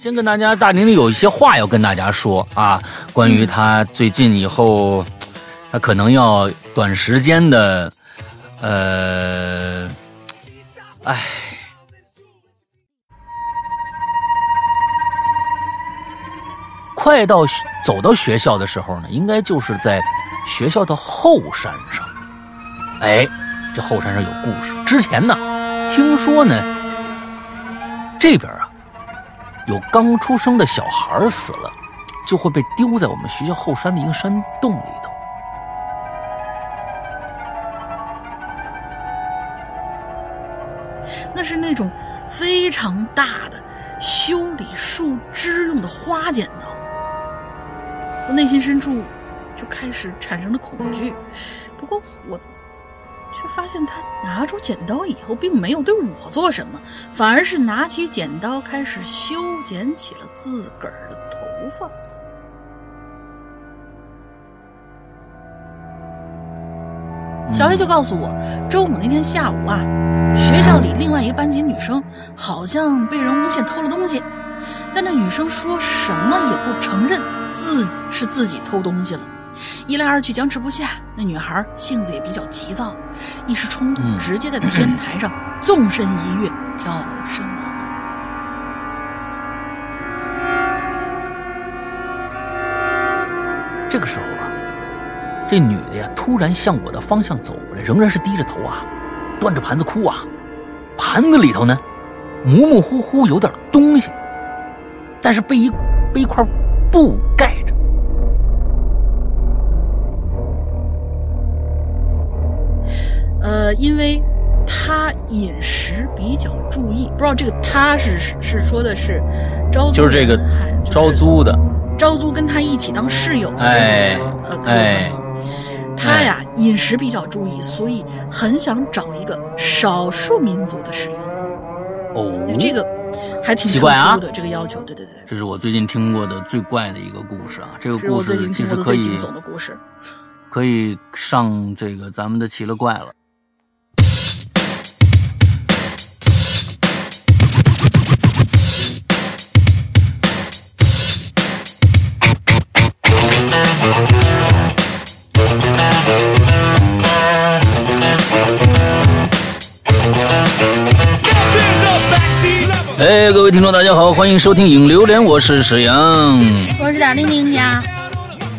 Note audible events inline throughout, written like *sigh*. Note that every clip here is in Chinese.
先跟大家，大玲玲有一些话要跟大家说啊，关于他最近以后，他可能要短时间的，呃，哎，快到走到学校的时候呢，应该就是在学校的后山上。哎，这后山上有故事。之前呢，听说呢，这边。有刚出生的小孩死了，就会被丢在我们学校后山的一个山洞里头。那是那种非常大的修理树枝用的花剪刀。我内心深处就开始产生了恐惧。不过我。却发现他拿出剪刀以后，并没有对我做什么，反而是拿起剪刀开始修剪起了自个儿的头发。小黑就告诉我，周五那天下午啊，学校里另外一个班级女生好像被人诬陷偷了东西，但那女生说什么也不承认自是自己偷东西了。一来二去僵持不下，那女孩性子也比较急躁，一时冲动，直接在天台上 *coughs* 纵身一跃，跳楼身亡。这个时候啊，这女的呀突然向我的方向走过来，仍然是低着头啊，端着盘子哭啊，盘子里头呢模模糊糊有点东西，但是被一被一块布盖着。呃，因为他饮食比较注意，不知道这个他是是说的是招租就是这个招租的，招租跟他一起当室友的这个呃他呀饮食比较注意，所以很想找一个少数民族的室友。哦，这个还挺特殊的这个要求，对对对。这是我最近听过的最怪的一个故事啊！这个故事其实可以惊悚的故事，*laughs* 可以上这个咱们的奇了怪了。哎，各位听众，大家好，欢迎收听《影榴莲》，我是史阳，我是贾玲玲家。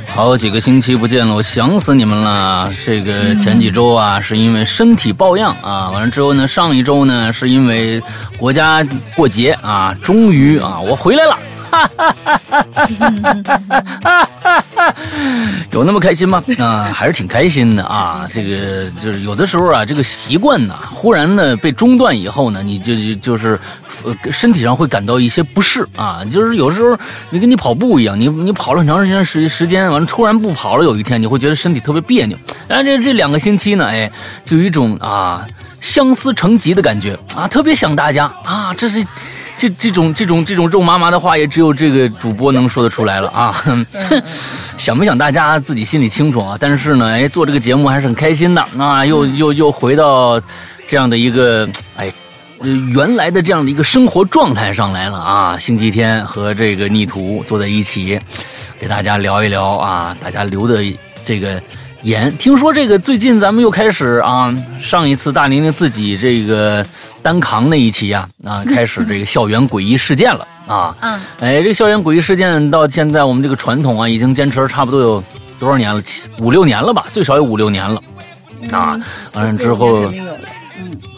好几个星期不见了，我想死你们了。这个前几周啊，是因为身体抱恙啊，完了之后呢，上一周呢，是因为国家过节啊，终于啊，我回来了。哈哈哈哈哈哈！有那么开心吗？啊，还是挺开心的啊。这个就是有的时候啊，这个习惯呢，忽然呢被中断以后呢，你就就是呃身体上会感到一些不适啊。就是有时候你跟你跑步一样，你你跑了很长时间时时间，完了突然不跑了，有一天你会觉得身体特别别扭。然后这这两个星期呢，哎，就有一种啊相思成疾的感觉啊，特别想大家啊，这是。这这种这种这种肉麻麻的话，也只有这个主播能说得出来了啊！*laughs* 想不想大家自己心里清楚啊？但是呢，哎，做这个节目还是很开心的啊！又又又回到这样的一个哎原来的这样的一个生活状态上来了啊！星期天和这个逆徒坐在一起，给大家聊一聊啊，大家留的这个。言听说这个最近咱们又开始啊，上一次大玲玲自己这个单扛那一期啊啊，*laughs* 开始这个校园诡异事件了啊。嗯。哎，这校园诡异事件到现在我们这个传统啊，已经坚持了差不多有多少年了？七五六年了吧，最少有五六年了。啊，完了之后，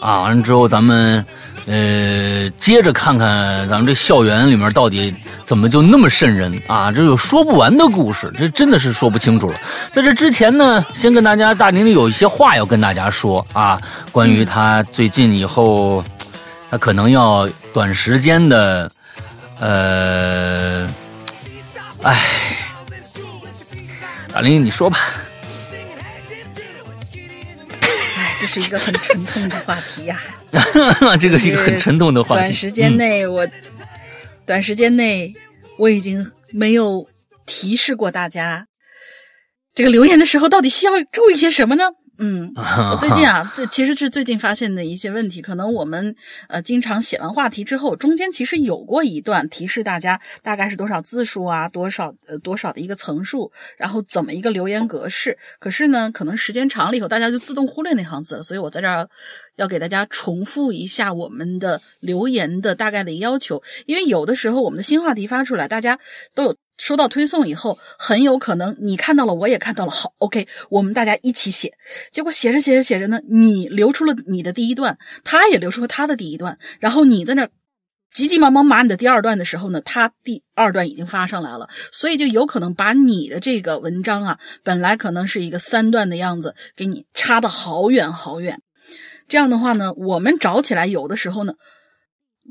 啊，完了之后咱们。呃，接着看看咱们这校园里面到底怎么就那么瘆人啊？这有说不完的故事，这真的是说不清楚了。在这之前呢，先跟大家大玲玲有一些话要跟大家说啊，关于他最近以后，他可能要短时间的，呃，*laughs* 哎，大玲你说吧。这是一个很沉痛的话题呀，*laughs* 这个是一个很沉重的话题。短时间内，我短时间内我已经没有提示过大家，这个留言的时候到底需要注意些什么呢？嗯，*laughs* 我最近啊，这其实是最近发现的一些问题。可能我们呃，经常写完话题之后，中间其实有过一段提示大家大概是多少字数啊，多少呃多少的一个层数，然后怎么一个留言格式。可是呢，可能时间长了以后，大家就自动忽略那行字了。所以我在这儿要给大家重复一下我们的留言的大概的要求，因为有的时候我们的新话题发出来，大家都有。收到推送以后，很有可能你看到了，我也看到了。好，OK，我们大家一起写。结果写着写着写着呢，你留出了你的第一段，他也留出了他的第一段。然后你在那急急忙忙码你的第二段的时候呢，他第二段已经发上来了，所以就有可能把你的这个文章啊，本来可能是一个三段的样子，给你差的好远好远。这样的话呢，我们找起来有的时候呢。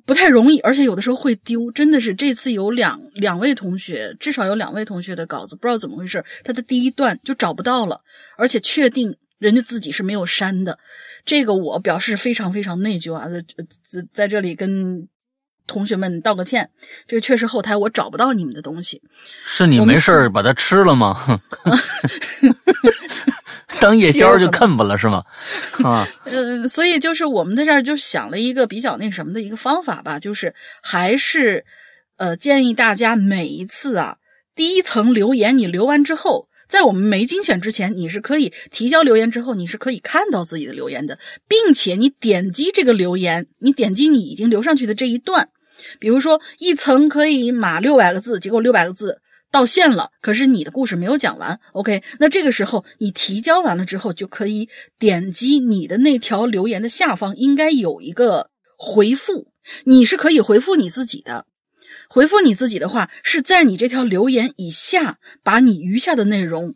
不太容易，而且有的时候会丢。真的是这次有两两位同学，至少有两位同学的稿子，不知道怎么回事，他的第一段就找不到了，而且确定人家自己是没有删的。这个我表示非常非常内疚啊，在在在这里跟同学们道个歉。这个确实后台我找不到你们的东西，是你没事把它吃了吗？*laughs* 当夜宵就啃吧了是吗？啊，嗯，所以就是我们在这儿就想了一个比较那什么的一个方法吧，就是还是呃建议大家每一次啊第一层留言你留完之后，在我们没精选之前，你是可以提交留言之后，你是可以看到自己的留言的，并且你点击这个留言，你点击你已经留上去的这一段，比如说一层可以码六百个字，结果六百个字。到线了，可是你的故事没有讲完。OK，那这个时候你提交完了之后，就可以点击你的那条留言的下方应该有一个回复，你是可以回复你自己的。回复你自己的话，是在你这条留言以下，把你余下的内容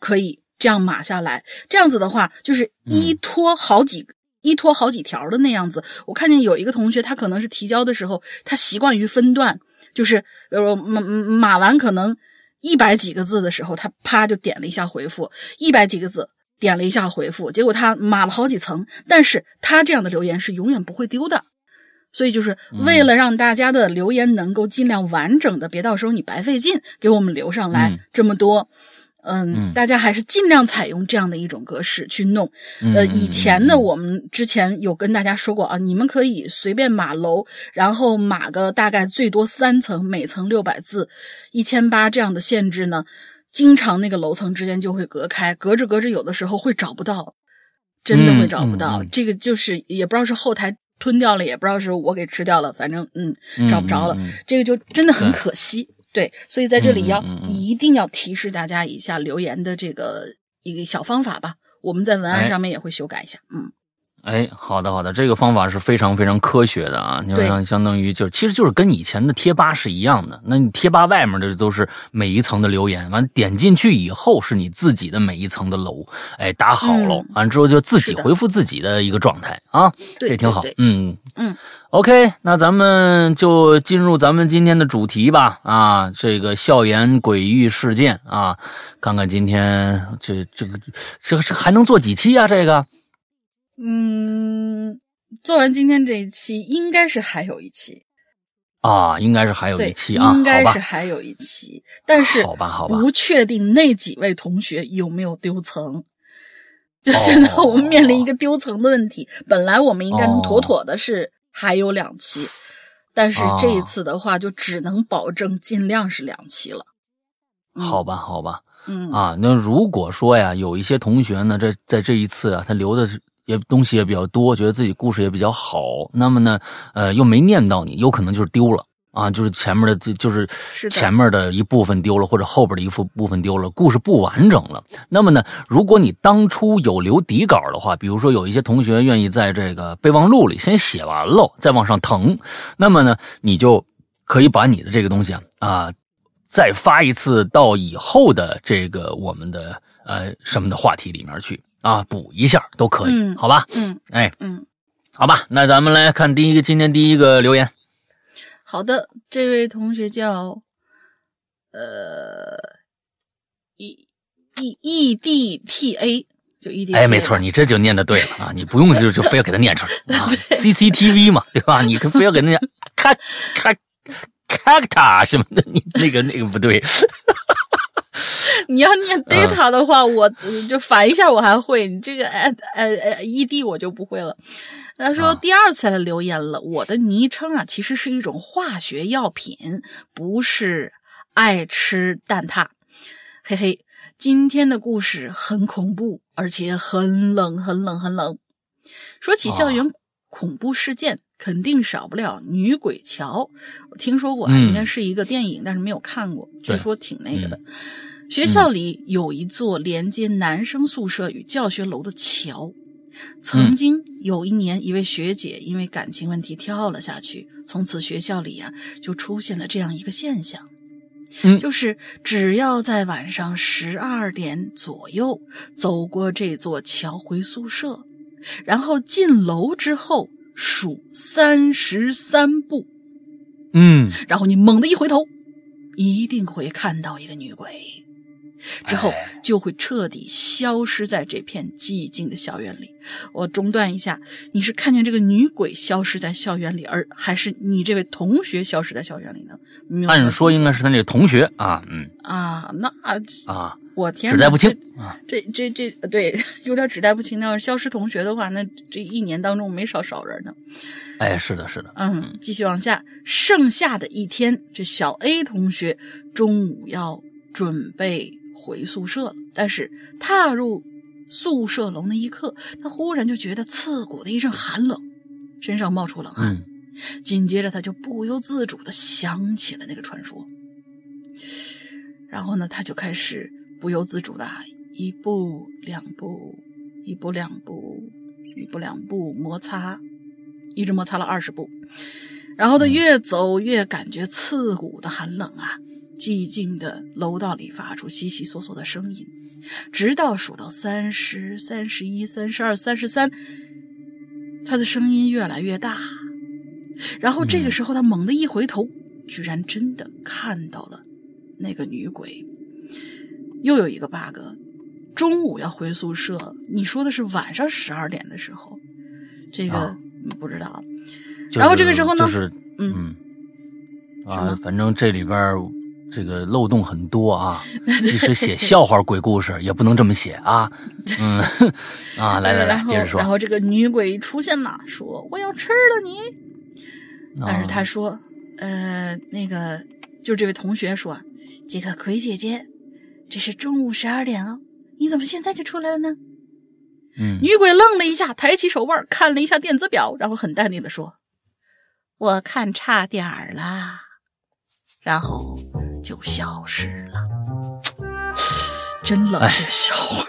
可以这样码下来。这样子的话，就是依托好几依托好几条的那样子。我看见有一个同学，他可能是提交的时候，他习惯于分段。就是呃码码完可能一百几个字的时候，他啪就点了一下回复，一百几个字点了一下回复，结果他码了好几层，但是他这样的留言是永远不会丢的，所以就是为了让大家的留言能够尽量完整的，别到时候你白费劲给我们留上来这么多。嗯，大家还是尽量采用这样的一种格式去弄。呃，以前呢，我们之前有跟大家说过啊，你们可以随便码楼，然后码个大概最多三层，每层六百字，一千八这样的限制呢，经常那个楼层之间就会隔开，隔着隔着，有的时候会找不到，真的会找不到。这个就是也不知道是后台吞掉了，也不知道是我给吃掉了，反正嗯，找不着了，这个就真的很可惜。对，所以在这里要一定要提示大家一下留言的这个一个小方法吧，我们在文案上面也会修改一下，嗯。哎，好的好的，这个方法是非常非常科学的啊！你像相当于就其实就是跟以前的贴吧是一样的。那你贴吧外面的都是每一层的留言，完点进去以后是你自己的每一层的楼，哎，打好了，完之后就自己回复自己的一个状态啊，这挺好。嗯嗯，OK，那咱们就进入咱们今天的主题吧啊，这个校园诡异事件啊，看看今天这这个这这还能做几期啊？这个。嗯，做完今天这一期，应该是还有一期啊，应该是还有一期啊，应该是还有一期，但是好吧，好吧，不确定那几位同学有没有丢层，就现在我们面临一个丢层的问题。本来我们应该能妥妥的是还有两期，但是这一次的话，就只能保证尽量是两期了。好吧，好吧，嗯啊，那如果说呀，有一些同学呢，这在这一次啊，他留的是。也东西也比较多，觉得自己故事也比较好，那么呢，呃，又没念到你，有可能就是丢了啊，就是前面的，就就是前面的一部分丢了，或者后边的一部部分丢了，故事不完整了。那么呢，如果你当初有留底稿的话，比如说有一些同学愿意在这个备忘录里先写完了，再往上腾，那么呢，你就可以把你的这个东西啊啊。再发一次到以后的这个我们的呃什么的话题里面去啊，补一下都可以，好吧？嗯，哎，嗯，好吧，那咱们来看第一个今天第一个留言。好的，这位同学叫呃 e e e d t a，就 e d。哎，没错，你这就念的对了啊，你不用就就非要给他念出来 *laughs* 啊，C C T V 嘛，对吧？你非要给他念，咔咔。cacta 什么的，你那个那个不对，*laughs* 你要念 data 的话，我就反一下我还会，你这个呃呃呃 ed 我就不会了。他说第二次来留言了，我的昵称啊其实是一种化学药品，不是爱吃蛋挞，嘿嘿。今天的故事很恐怖，而且很冷，很冷，很冷。说起校园恐怖事件，肯定少不了女鬼桥。我听说过，应该是一个电影，但是没有看过。据说挺那个的。学校里有一座连接男生宿舍与教学楼的桥，曾经有一年，一位学姐因为感情问题跳了下去，从此学校里呀就出现了这样一个现象。嗯，就是只要在晚上十二点左右走过这座桥回宿舍，然后进楼之后数三十三步，嗯，然后你猛地一回头，一定会看到一个女鬼。之后就会彻底消失在这片寂静的校园里。我中断一下，你是看见这个女鬼消失在校园里，而还是你这位同学消失在校园里呢？按说应该是他那个同学啊，嗯啊，那啊，我天，指代不清啊，这这这对，*laughs* 有点指代不清。那要是消失同学的话，那这一年当中没少少人呢。哎，是的，是的，嗯，继续往下，剩下的一天，这小 A 同学中午要准备。回宿舍了，但是踏入宿舍楼那一刻，他忽然就觉得刺骨的一阵寒冷，身上冒出冷汗。紧接着，他就不由自主的想起了那个传说。然后呢，他就开始不由自主的一步两步，一步两步，一步两步摩擦，一直摩擦了二十步。然后他越走越感觉刺骨的寒冷啊。寂静的楼道里发出悉悉索索的声音，直到数到三十三、十一、三十二、三十三，他的声音越来越大。然后这个时候，他猛地一回头，居然真的看到了那个女鬼。又有一个 bug，中午要回宿舍，你说的是晚上十二点的时候，这个不知道。然后这个时候呢，就是嗯啊，反正这里边。这个漏洞很多啊！*laughs* 即使写笑话鬼故事也不能这么写啊！嗯 *laughs* 啊，来来来，接着说。然后这个女鬼出现了，说：“我要吃了你。”但是他说：“呃，那个，就这位同学说，这个鬼姐姐，这是中午十二点哦，你怎么现在就出来了呢？”嗯，女鬼愣了一下，抬起手腕看了一下电子表，然后很淡定的说：“我看差点儿了。”然后。就消失了，真冷这笑话。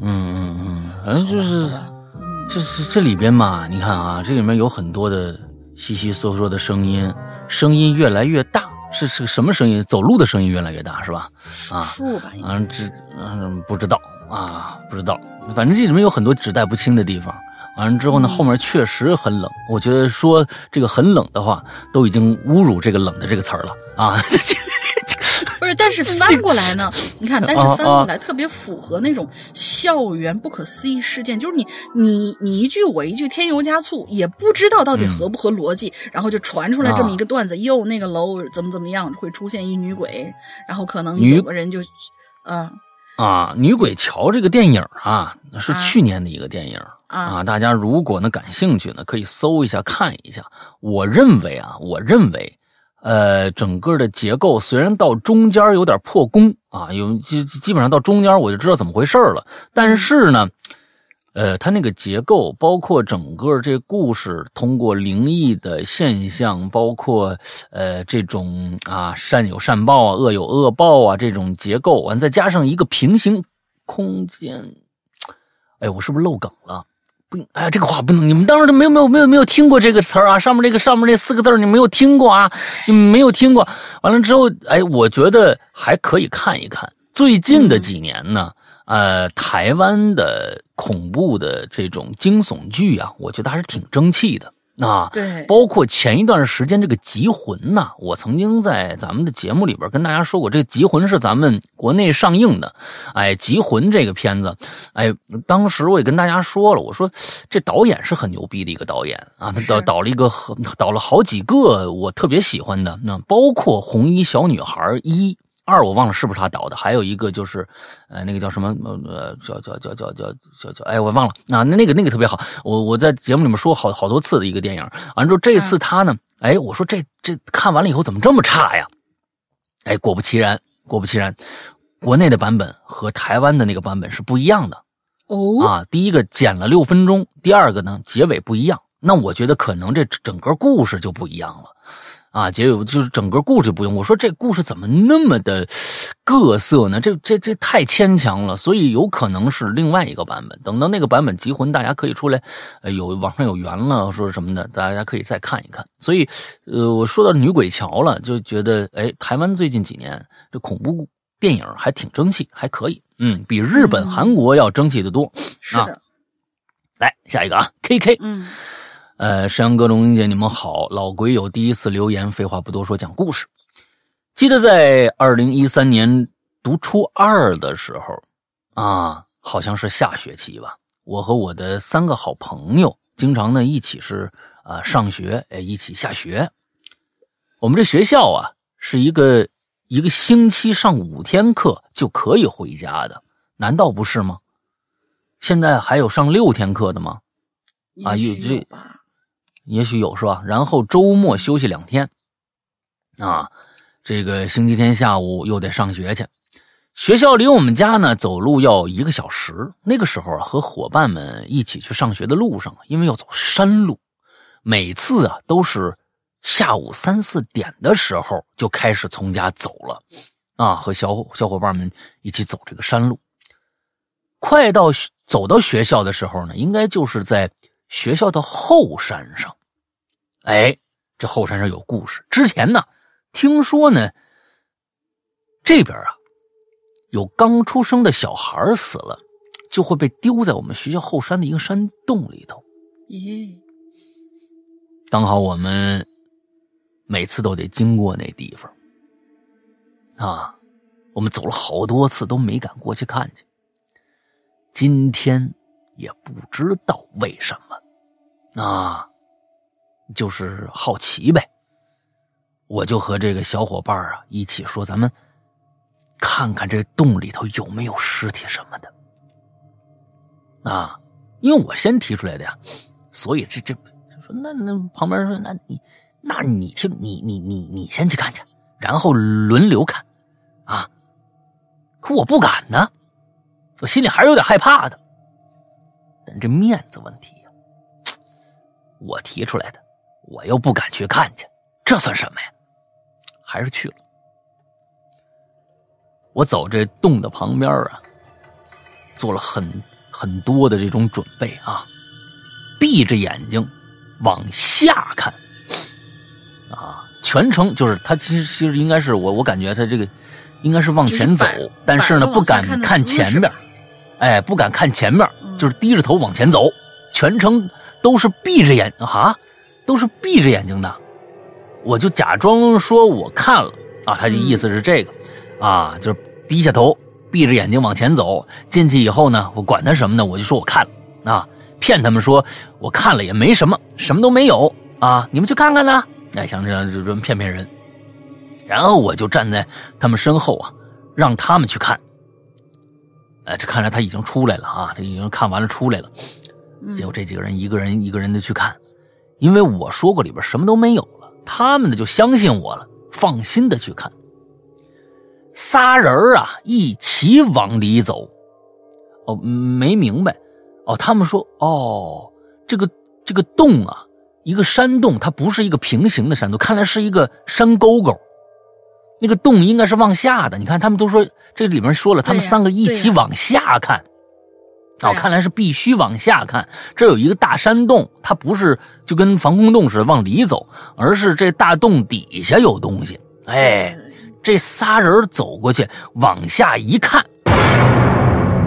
嗯嗯嗯，反正就是，这是这里边嘛，你看啊，这里面有很多的悉悉嗦嗦的声音，声音越来越大，是是个什么声音？走路的声音越来越大，是吧？啊，树吧？嗯，这嗯不知道啊，不知道。反正这里面有很多指代不清的地方。完了之后呢，后面确实很冷。我觉得说这个很冷的话，都已经侮辱这个“冷”的这个词儿了啊！不是，但是翻过来呢，*laughs* 你看，但是翻过来特别符合那种校园不可思议事件，就是你你你一句我一句，添油加醋，也不知道到底合不合逻辑，然后就传出来这么一个段子，又那个楼怎么怎么样，会出现一女鬼，然后可能有个人就，嗯。啊，女鬼桥这个电影啊，是去年的一个电影啊。啊大家如果呢感兴趣呢，可以搜一下看一下。我认为啊，我认为，呃，整个的结构虽然到中间有点破功啊，有基基本上到中间我就知道怎么回事了，但是呢。呃，它那个结构，包括整个这故事，通过灵异的现象，包括呃这种啊善有善报啊，恶有恶报啊这种结构，完再加上一个平行空间，哎，我是不是漏梗了？不，哎，这个话不能，你们当时没有没有没有没有听过这个词儿啊？上面这个上面这四个字你没有听过啊？你没有听过？完了之后，哎，我觉得还可以看一看。最近的几年呢？呃，台湾的恐怖的这种惊悚剧啊，我觉得还是挺争气的啊。对，包括前一段时间这个《集魂》呐，我曾经在咱们的节目里边跟大家说过，这个《集魂》是咱们国内上映的。哎，《集魂》这个片子，哎，当时我也跟大家说了，我说这导演是很牛逼的一个导演啊，他导导了一个导了好几个我特别喜欢的，那包括《红衣小女孩》一。二我忘了是不是他导的，还有一个就是呃那个叫什么呃叫叫叫叫叫叫叫哎我忘了啊那那个那个特别好，我我在节目里面说好好多次的一个电影，完之后这次他呢哎我说这这看完了以后怎么这么差呀？哎果不其然果不其然，国内的版本和台湾的那个版本是不一样的。哦啊，第一个剪了六分钟，第二个呢结尾不一样，那我觉得可能这整个故事就不一样了，啊，结尾就是整个故事不用。我说这故事怎么那么的各色呢？这这这太牵强了，所以有可能是另外一个版本。等到那个版本集魂，大家可以出来，呃，有网上有缘了，说什么的，大家可以再看一看。所以，呃，我说到女鬼桥了，就觉得，哎，台湾最近几年这恐怖电影还挺争气，还可以。嗯，比日本、嗯韩国要争气的多。是的，来下一个啊，K K，嗯呃，山羊哥、龙英姐，你们好，老鬼友第一次留言，废话不多说，讲故事。记得在二零一三年读初二的时候，啊，好像是下学期吧，我和我的三个好朋友经常呢一起是啊上学，哎，一起下学。我们这学校啊是一个一个星期上五天课就可以回家的，难道不是吗？现在还有上六天课的吗？啊有这也许有是吧？然后周末休息两天，啊，这个星期天下午又得上学去。学校离我们家呢走路要一个小时。那个时候啊，和伙伴们一起去上学的路上，因为要走山路，每次啊都是下午三四点的时候就开始从家走了，啊，和小小伙伴们一起走这个山路。快到走到学校的时候呢，应该就是在学校的后山上。哎，这后山上有故事。之前呢，听说呢，这边啊，有刚出生的小孩死了，就会被丢在我们学校后山的一个山洞里头。咦，刚好我们每次都得经过那地方，啊，我们走了好多次都没敢过去看去。今天也不知道为什么，啊，就是好奇呗。我就和这个小伙伴啊一起说，咱们看看这洞里头有没有尸体什么的。啊，因为我先提出来的呀，所以这这说那那旁边说那你那你听你你你你先去看去，然后轮流看，啊，可我不敢呢，我心里还是有点害怕的。但这面子问题呀，我提出来的，我又不敢去看去，这算什么呀？还是去了。我走这洞的旁边啊，做了很很多的这种准备啊，闭着眼睛往下看，啊，全程就是他其实其实应该是我我感觉他这个应该是往前走就是，但是呢不敢看前面，哎，不敢看前面，嗯就是低着头往前走，全程都是闭着眼啊，都是闭着眼睛的。我就假装说我看了啊，他的意思是这个、啊，就是低下头，闭着眼睛往前走。进去以后呢，我管他什么呢？我就说我看了啊，骗他们说我看了也没什么，什么都没有啊，你们去看看呢。哎，像这样这这骗骗人。然后我就站在他们身后啊，让他们去看。哎，这看来他已经出来了啊，这已经看完了出来了。结果这几个人一个人一个人的去看，因为我说过里边什么都没有了，他们呢就相信我了，放心的去看。仨人啊一起往里走，哦，没明白，哦，他们说，哦，这个这个洞啊，一个山洞，它不是一个平行的山洞，看来是一个山沟沟。那个洞应该是往下的，你看他们都说这里面说了，他们三个一起往下看。哦，看来是必须往下看。这有一个大山洞，它不是就跟防空洞似的往里走，而是这大洞底下有东西。哎，这仨人走过去，往下一看，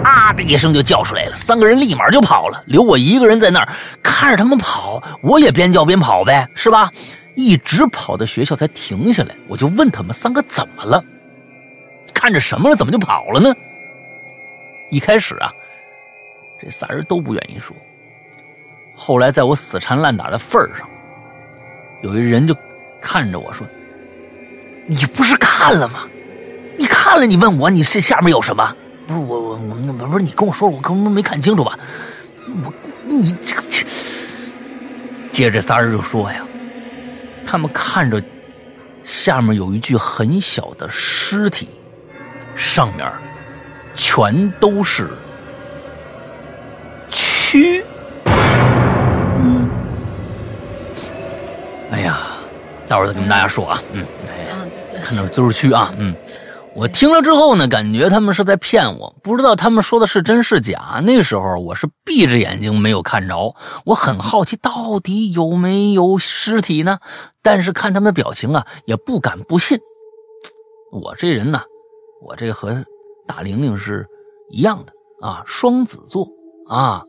啊的一声就叫出来了，三个人立马就跑了，留我一个人在那儿看着他们跑，我也边叫边跑呗，是吧？一直跑到学校才停下来，我就问他们三个怎么了，看着什么了，怎么就跑了呢？一开始啊，这仨人都不愿意说。后来在我死缠烂打的份儿上，有一人就看着我说：“你不是看了吗？你看了，你问我你是下面有什么？不是我我我不是你跟我说，我根本没看清楚吧？我你这这，接着仨人就说呀，他们看着下面有一具很小的尸体，上面全都是蛆。嗯哎呀，待会儿再跟大家说啊，嗯，哎，啊，对对，看到就是蛆啊，嗯。我听了之后呢，感觉他们是在骗我，不知道他们说的是真是假。那时候我是闭着眼睛没有看着，我很好奇到底有没有尸体呢？但是看他们的表情啊，也不敢不信。我这人呢，我这和大玲玲是一样的啊，双子座啊，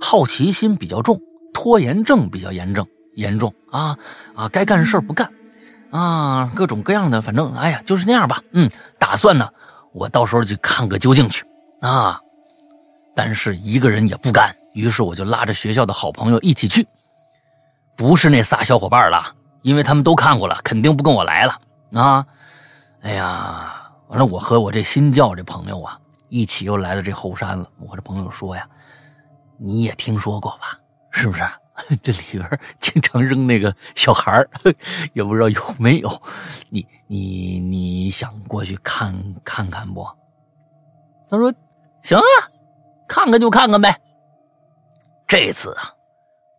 好奇心比较重，拖延症比较严重严重啊啊，该干事不干。啊，各种各样的，反正哎呀，就是那样吧。嗯，打算呢，我到时候去看个究竟去啊。但是一个人也不敢，于是我就拉着学校的好朋友一起去。不是那仨小伙伴了，因为他们都看过了，肯定不跟我来了啊。哎呀，完了，我和我这新教这朋友啊，一起又来到这后山了。我这朋友说呀，你也听说过吧？是不是？*laughs* 这里边经常扔那个小孩，*laughs* 也不知道有没有。你你你想过去看看看不？他说行啊，看看就看看呗。这次啊，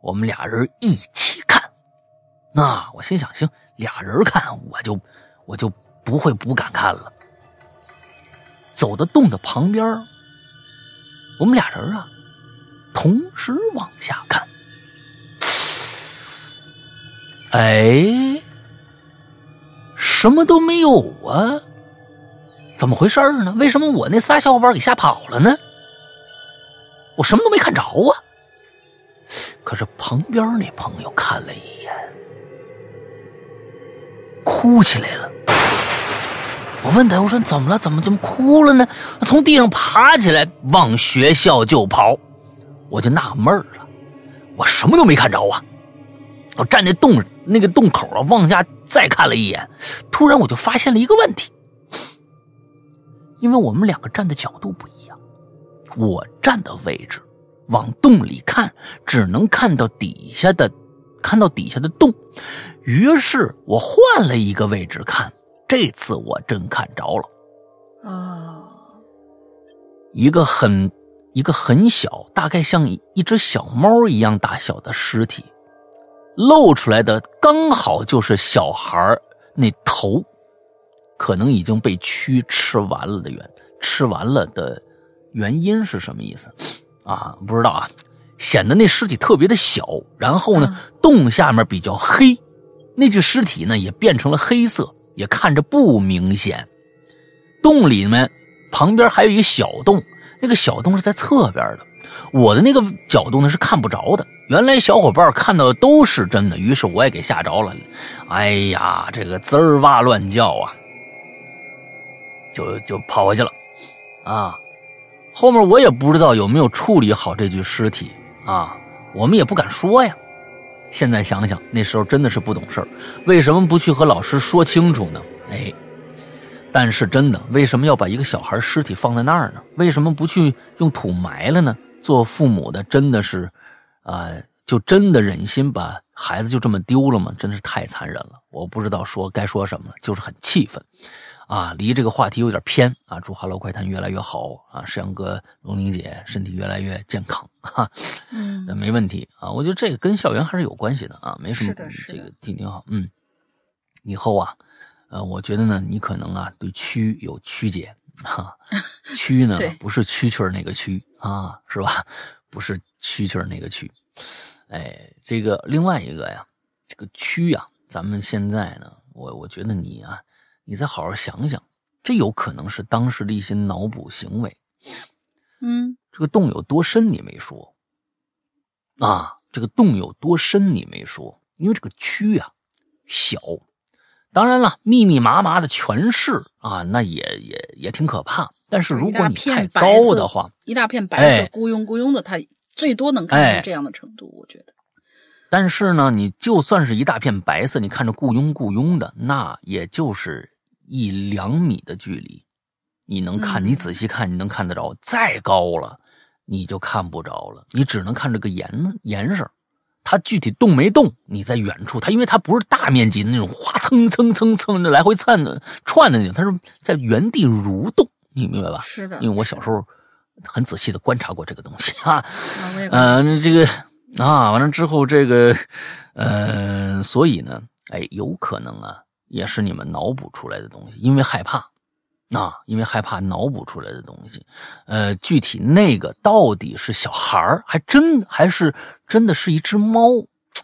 我们俩人一起看。那我心想，行，俩人看我就我就不会不敢看了。走到洞的旁边，我们俩人啊，同时往下看。哎，什么都没有啊！怎么回事呢？为什么我那仨小伙伴给吓跑了呢？我什么都没看着啊！可是旁边那朋友看了一眼，哭起来了。我问他，我说怎么了？怎么怎么哭了呢？从地上爬起来往学校就跑，我就纳闷了，我什么都没看着啊！我站那洞那个洞口啊，往下再看了一眼，突然我就发现了一个问题，因为我们两个站的角度不一样，我站的位置往洞里看，只能看到底下的，看到底下的洞，于是我换了一个位置看，这次我真看着了，啊，一个很一个很小，大概像一只小猫一样大小的尸体。露出来的刚好就是小孩那头，可能已经被蛆吃完了的原吃完了的原因是什么意思？啊，不知道啊。显得那尸体特别的小，然后呢，洞下面比较黑，那具尸体呢也变成了黑色，也看着不明显。洞里面旁边还有一个小洞，那个小洞是在侧边的。我的那个角度呢是看不着的。原来小伙伴看到的都是真的，于是我也给吓着了。哎呀，这个滋儿哇乱叫啊，就就跑回去了。啊，后面我也不知道有没有处理好这具尸体啊，我们也不敢说呀。现在想想，那时候真的是不懂事，为什么不去和老师说清楚呢？哎，但是真的，为什么要把一个小孩尸体放在那儿呢？为什么不去用土埋了呢？做父母的真的是，啊，就真的忍心把孩子就这么丢了吗？真是太残忍了！我不知道说该说什么了，就是很气愤，啊，离这个话题有点偏啊。祝《哈喽快谈》越来越好啊，石阳哥、龙玲姐身体越来越健康 *laughs* 哈，嗯，没问题啊。我觉得这个跟校园还是有关系的啊，没什么是的是的这个挺挺好，嗯。以后啊，呃，我觉得呢，你可能啊对蛆有曲解哈，*laughs* 蛆呢不是蛐蛐儿那个蛆啊，是吧？*laughs* 不是蛐蛐儿那个蛆。哎，这个另外一个呀，这个蛆呀，咱们现在呢，我我觉得你啊，你再好好想想，这有可能是当时的一些脑补行为。嗯这个洞有多深你没说啊？这个洞有多深你没说，因为这个蛆啊小，当然了，密密麻麻的全是啊，那也也也挺可怕。但是如果你太高的话，一大片白哎色雇佣雇佣的，它最多能看哎成这样的程度，我觉得。但是呢，你就算是一大片白色，你看着雇佣雇佣的，那也就是一两米的距离你能看，嗯你仔细看，你能看得着；再高了，你就看不着了，你只能看这个颜颜色。它具体动没动，你在远处，它因为它不是大面积的那种哗蹭蹭蹭蹭的来回窜的串的那种，它是在原地蠕动，你明白吧？是的，因为我小时候很仔细的观察过这个东西啊。嗯、这个啊，完了之后，这个，呃，所以呢，哎，有可能啊，也是你们脑补出来的东西，因为害怕啊，因为害怕脑补出来的东西。呃，具体那个到底是小孩儿，还真还是真的是一只猫？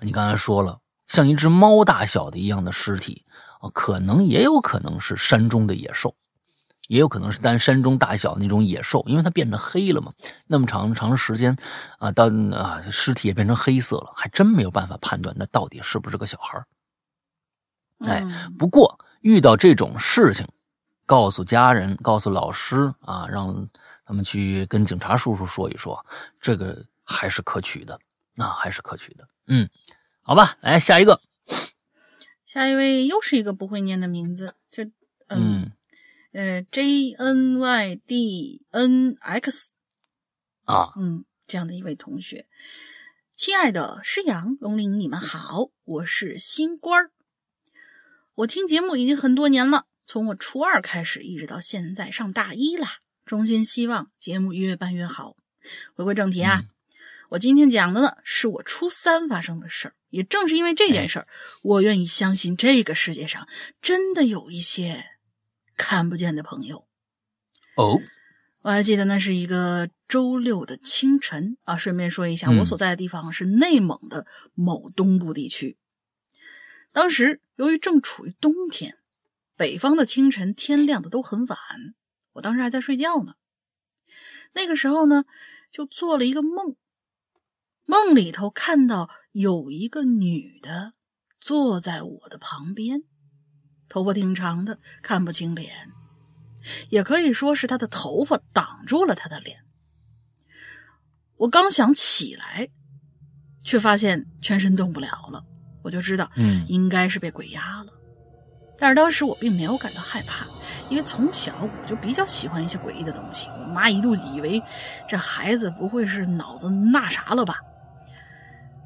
你刚才说了，像一只猫大小的一样的尸体啊，可能也有可能是山中的野兽。也有可能是单山中大小那种野兽，因为它变成黑了嘛，那么长长时间，啊，到啊尸体也变成黑色了，还真没有办法判断那到底是不是个小孩儿哎嗯不过遇到这种事情，告诉家人，告诉老师啊，让他们去跟警察叔叔说一说，这个还是可取的，那、还是可取的。嗯，好吧，来下一个，下一位又是一个不会念的名字，就嗯嗯呃 J N Y D N X 啊，嗯这样的一位同学。亲爱的诗阳、龙鳞，你们好，我是新官儿。我听节目已经很多年了，从我初二开始，一直到现在上大一啦。衷心希望节目越办越好。回归正题啊，嗯我今天讲的呢是我初三发生的事儿。也正是因为这件事儿，我愿意相信这个世界上真的有一些看不见的朋友。哦，我还记得那是一个周六的清晨啊。顺便说一下，嗯我所在的地方是内蒙的某东部地区。当时由于正处于冬天，北方的清晨天亮的都很晚，我当时还在睡觉呢。那个时候呢，就做了一个梦，梦里头看到有一个女的坐在我的旁边，头发挺长的，看不清脸。也可以说是她的头发挡住了她的脸。我刚想起来，却发现全身动不了了，我就知道嗯应该是被鬼压了。但是当时我并没有感到害怕，因为从小我就比较喜欢一些诡异的东西。我妈一度以为这孩子不会是脑子那啥了吧？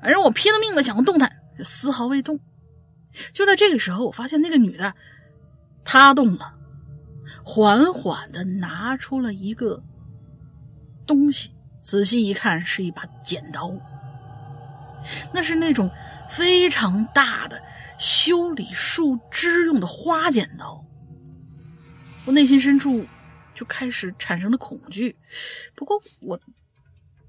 反正我拼了命的想要动弹，丝毫未动。就在这个时候，我发现那个女的，她动了。缓缓的拿出了一个东西，仔细一看是一把剪刀，那是那种非常大的修理树枝用的花剪刀。我内心深处就开始产生了恐惧，不过我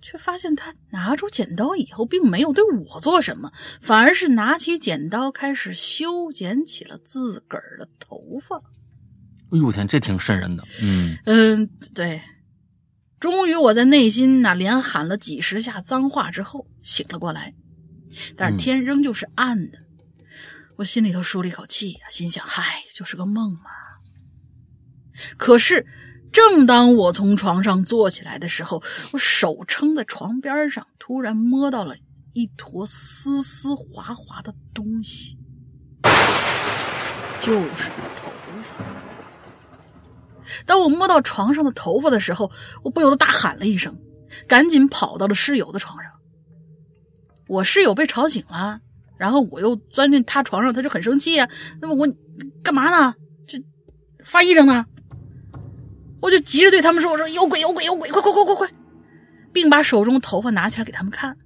却发现他拿出剪刀以后，并没有对我做什么，反而是拿起剪刀开始修剪起了自个儿的头发。哎呦我天，这挺瘆人的。嗯嗯，对。终于我在内心呐、连喊了几十下脏话之后醒了过来，但是嗯天仍旧是暗的。我心里头舒了一口气啊，心想：嗨，就是个梦嘛。可是，正当我从床上坐起来的时候，我手撑在床边上，突然摸到了一坨丝丝滑滑的东西，就是头发。当我摸到床上的头发的时候，我不由得大喊了一声，赶紧跑到了室友的床上。我室友被吵醒了，然后我又钻进他床上，他就很生气啊。那么我干嘛呢？这发癔症呢？我就急着对他们说：“我说有鬼有鬼有鬼，快快快快快！”并把手中的头发拿起来给他们看。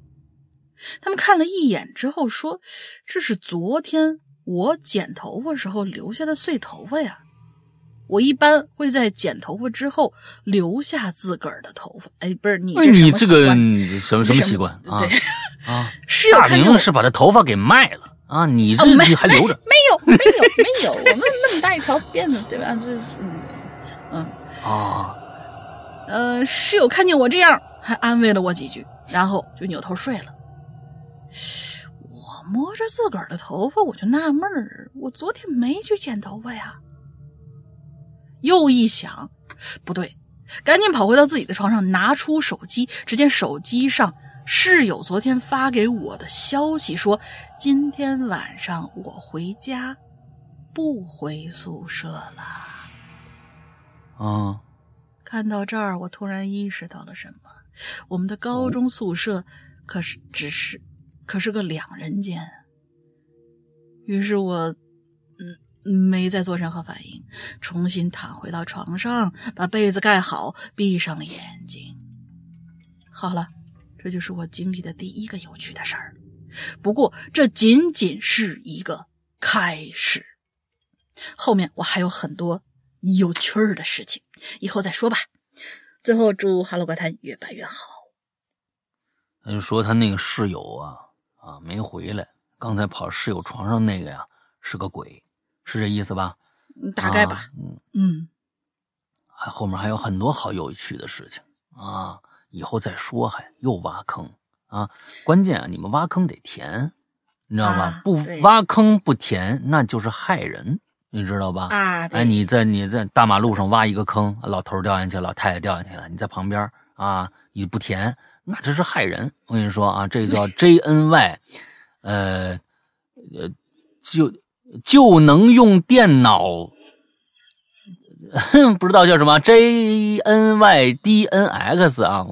他们看了一眼之后说：“这是昨天我剪头发时候留下的碎头发呀。”我一般会在剪头发之后留下自个儿的头发。哎，不是你你这个什么什么习惯啊？对，啊，室友大看见我明是把他头发给卖了啊，你这啊没你还留着？没有没有没有，我们那么大一条辫子，对吧？这嗯嗯啊，呃，室友看见我这样，还安慰了我几句，然后就扭头睡了。我摸着自个儿的头发，我就纳闷儿，我昨天没去剪头发呀。又一想，不对，赶紧跑回到自己的床上，拿出手机，只见手机上室友昨天发给我的消息说，今天晚上我回家，不回宿舍了。啊，看到这儿，我突然意识到了什么：我们的高中宿舍可是只是，可是个两人间。于是我，嗯，没再做任何反应，重新躺回到床上，把被子盖好，闭上了眼睛。好了，这就是我经历的第一个有趣的事儿。不过，这仅仅是一个开始，后面我还有很多有趣儿的事情，以后再说吧。最后，祝《哈喽怪谈》越办越好。他就说他那个室友啊啊没回来，刚才跑室友床上那个呀是个鬼，是这意思吧？大概吧。嗯嗯，还后面还有很多好有趣的事情啊，以后再说，还又挖坑。啊，关键啊，你们挖坑得填，你知道吧？啊不挖坑不填，那就是害人，你知道吧？啊，哎，你在你在大马路上挖一个坑，老头掉下去了，老太太掉下去了，你在旁边啊，你不填，那这是害人。我跟你说啊，这叫 *laughs* J N Y，呃呃，就就能用电脑。*laughs* 不知道叫什么 J N Y D N X 啊，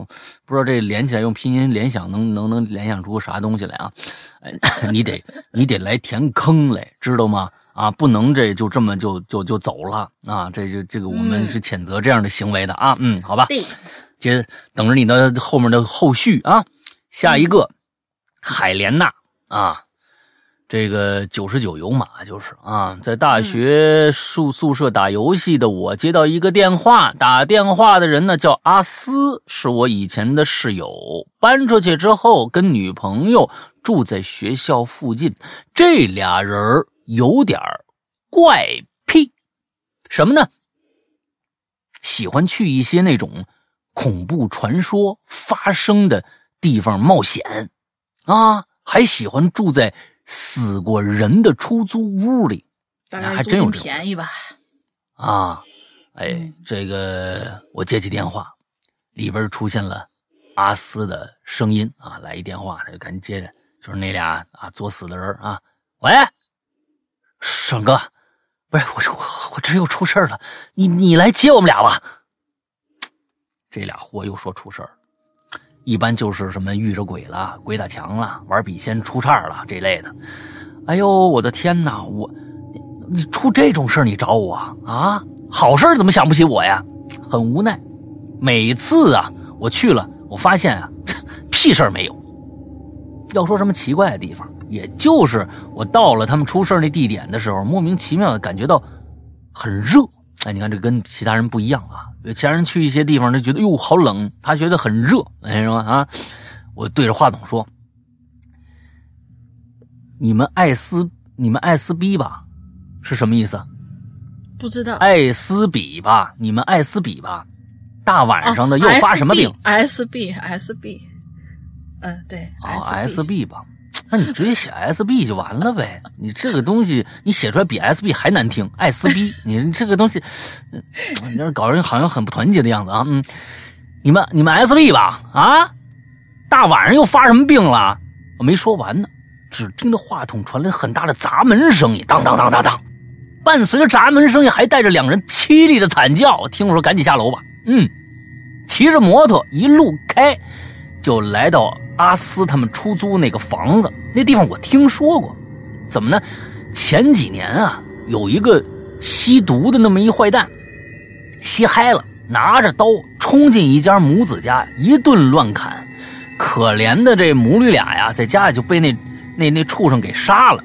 不知道这连起来用拼音联想能能能联想出啥东西来啊？哎，*laughs* 你得你得来填坑来，知道吗？啊，不能这就这么就就就走了啊！这就这个我们嗯是谴责这样的行为的啊。嗯，好吧，对，接等着你的后面的后续啊。下一个，海莲娜啊，这个九十九有马就是啊，在大学宿宿舍打游戏的我接到一个电话，打电话的人呢叫阿斯，是我以前的室友，搬出去之后跟女朋友住在学校附近，这俩人有点怪癖，什么呢？喜欢去一些那种恐怖传说发生的地方冒险。啊，还喜欢住在死过人的出租屋里还真有便宜吧？啊。哎嗯，这个我接起电话，里边出现了阿斯的声音啊，来一电话，他就赶紧接着，就是那俩啊作死的人啊，喂，爽哥，不是我这我我这又出事儿了，你你来接我们俩吧。这俩货又说出事儿了，一般就是什么遇着鬼了、鬼打墙了、玩笔仙出岔了这类的。哎呦，我的天哪！我你你出这种事你找我啊？好事怎么想不起我呀？很无奈。每次啊，我去了，我发现啊，*laughs* 屁事儿没有。要说什么奇怪的地方，也就是我到了他们出事那地点的时候，莫名其妙的感觉到很热。哎，你看这跟其他人不一样啊！其他人去一些地方，他觉得哟好冷，他觉得很热，哎是吧？啊，我对着话筒说：“你们爱撕你们爱撕逼吧？是什么意思？不知道。爱撕比吧？你们爱撕比吧？大晚上的哦又发什么病？？SB SB，嗯，对哦 SB，SB 吧，那你直接写 SB 就完了呗。你这个东西你写出来比 SB 还难听，爱撕逼，你这个东西，你这搞人好像很不团结的样子啊。嗯，你们你们 SB 吧啊，大晚上又发什么病了？我没说完呢，只听着话筒传来很大的砸门声音，当当当当当，伴随着砸门声音，还带着两人凄厉的惨叫。听我说，赶紧下楼吧。嗯，骑着摩托一路开，就来到阿斯他们出租那个房子。那地方我听说过，怎么呢？前几年啊，有一个吸毒的那么一坏蛋，吸嗨了，拿着刀冲进一家母子家，一顿乱砍。可怜的这母女俩呀，在家里就被那那那畜生给杀了。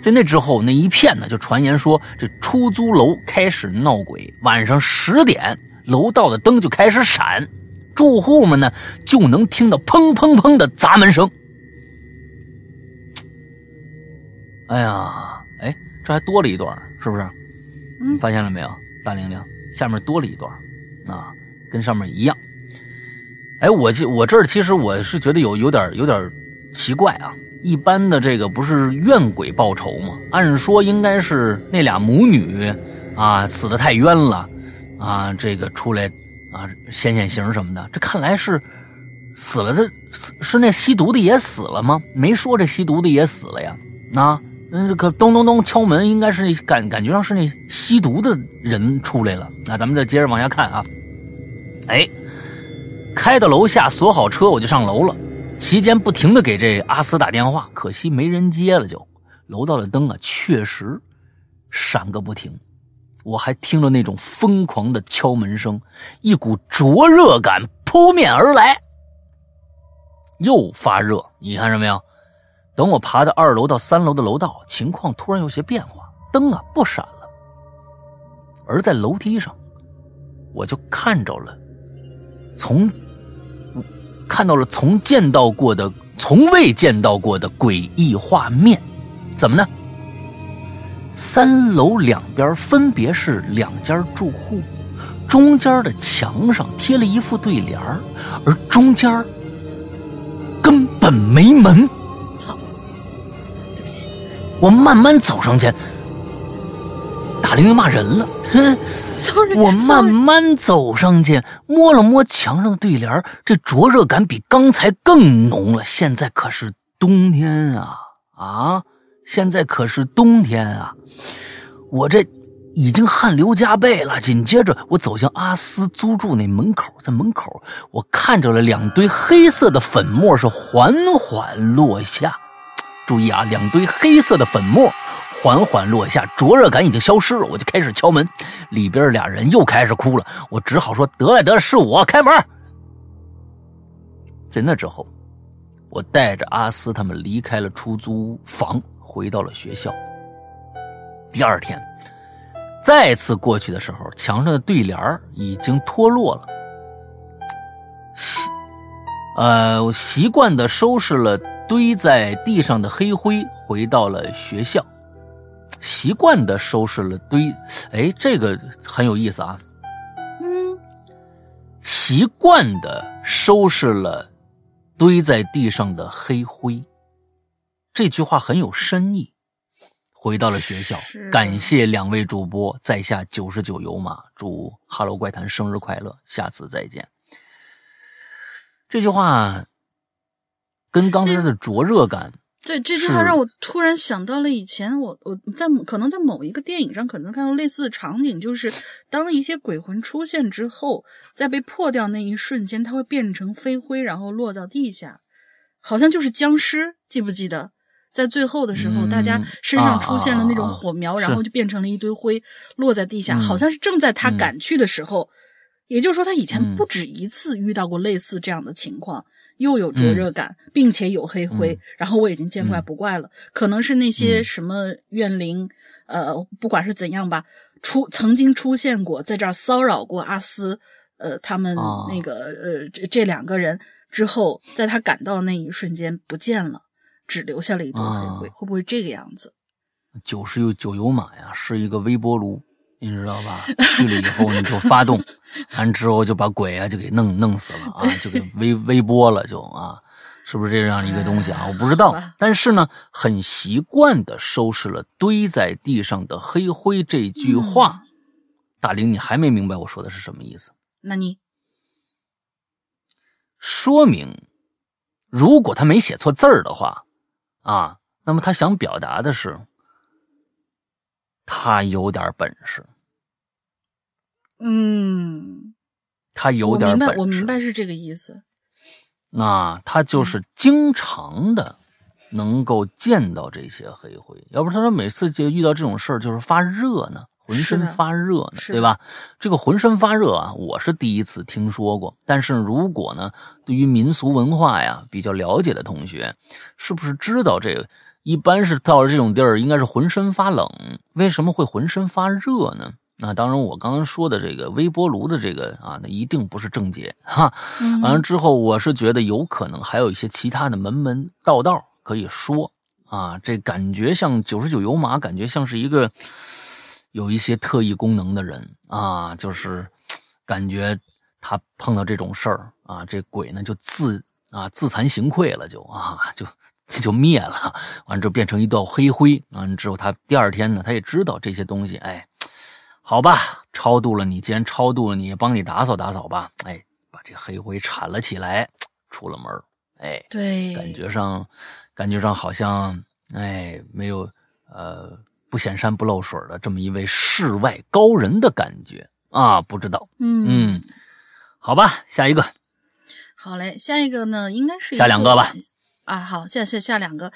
在那之后，那一片呢就传言说，这出租楼开始闹鬼，晚上十点，楼道的灯就开始闪，住户们呢就能听到砰砰砰的砸门声。哎呀，哎，这还多了一段，是不是？嗯你发现了没有，大玲玲？下面多了一段，啊，跟上面一样。哎，我这我这儿其实我是觉得有有点有点奇怪啊。一般的这个不是怨鬼报仇吗？按说应该是那俩母女啊死的太冤了啊，这个出来啊显显形什么的。这看来是死了的，是那吸毒的也死了吗？没说这吸毒的也死了呀。啊，嗯，可咚咚咚敲门，应该是感感觉上是那吸毒的人出来了。那咱们再接着往下看啊。哎，开到楼下锁好车，我就上楼了。期间不停的给这阿斯打电话，可惜没人接了。就楼道的灯啊，确实闪个不停。我还听着那种疯狂的敲门声，一股灼热感扑面而来，又发热。你看着没有？等我爬到二楼到三楼的楼道，情况突然有？些变化，灯啊不闪了。而在楼梯上，我就看着了，从看到了从见到过的、从未见到过的诡异画面。怎么呢？三楼两边分别是两家住户，中间的墙上贴了一副对联而中间根本没门。操！对不起，我慢慢走上前，打铃又骂人了。哼，sorry，我慢慢走上去，摸了摸墙上的对联这灼热感比刚才更浓了。现在可是冬天啊啊！现在可是冬天啊！我这已经汗流浃背了。紧接着，我走向阿斯租住那门口，在门口，我看着了两堆黑色的粉末是缓缓落下。注意啊，两堆黑色的粉末缓缓落下，灼热感已经消失了。我就开始敲门，里边俩人又开始哭了。我只好说：“得了得了，是我开门。”在那之后，我带着阿斯他们离开了出租房。回到了学校。第二天，再次过去的时候，墙上的对联已经脱落了。习，呃，习惯的收拾了堆在地上的黑灰，回到了学校。习惯的收拾了堆，哎，这个很有意思啊。嗯，习惯的收拾了堆在地上的黑灰。这句话很有深意。回到了学校，感谢两位主播，在下九十九油马，祝《哈喽怪谈》生日快乐，下次再见。这句话跟刚才的灼热感，对这句话让我突然想到了以前我我在可能在某一个电影上可能看到类似的场景，就是当一些鬼魂出现之后，在被破掉那一瞬间，它会变成飞灰，然后落到地下，好像就是僵尸，记不记得？在最后的时候，大家身上出现了那种火苗，然后就变成了一堆灰落在地下，好像是正在他赶去的时候。也就是说，他以前不止一次遇到过类似这样的情况，又有灼热感，并且有黑灰。然后我已经见怪不怪了，可能是那些什么怨灵，呃，不管是怎样吧，出曾经出现过，在这儿骚扰过阿斯，呃，他们那个呃这这两个人之后，在他赶到那一瞬间不见了。只留下了一堆黑灰，会不会这个样子？九十有九油马呀，是一个微波炉，你知道吧？去了以后你就发动，完之后就把鬼啊就给弄弄死了啊，就给微微波了，就啊，是不是这样一个东西啊？我不知道，但是呢，很习惯的收拾了堆在地上的黑灰这句话。大林，你还没明白我说的是什么意思？那你说明，如果他没写错字儿的话。啊，那么他想表达的是，他有点本事。嗯，他有点本事。我明白是这个意思。那他就是经常的能够见到这些黑灰，要不他说每次就遇到这种事儿就是发热呢。浑身发热呢，对吧？这个浑身发热啊，我是第一次听说过。但是如果呢，对于民俗文化呀比较了解的同学，是不是知道这个？一般是到了这种地儿，应该是浑身发冷。为什么会浑身发热呢？那当然，我刚刚说的这个微波炉的这个啊，那一定不是正解哈。完了之后，我是觉得有可能还有一些其他的门门道道可以说啊。这感觉像九十九油马，感觉像是一个。有一些特异功能的人啊，就是感觉他碰到这种事儿啊，这鬼呢就自啊自惭形秽了，就啊就就灭了，完之后变成一道黑灰，完之后他第二天呢，他也知道这些东西，哎，好吧，超度了你，既然超度了你，帮你打扫打扫吧，哎，把这黑灰铲了起来，出了门哎，对，感觉上感觉上好像哎没有呃。不显山不漏水的这么一位世外高人的感觉啊，不知道，嗯嗯，好吧，下一个。好嘞，下一个呢，应该是下两个吧。啊，好，下下下两个，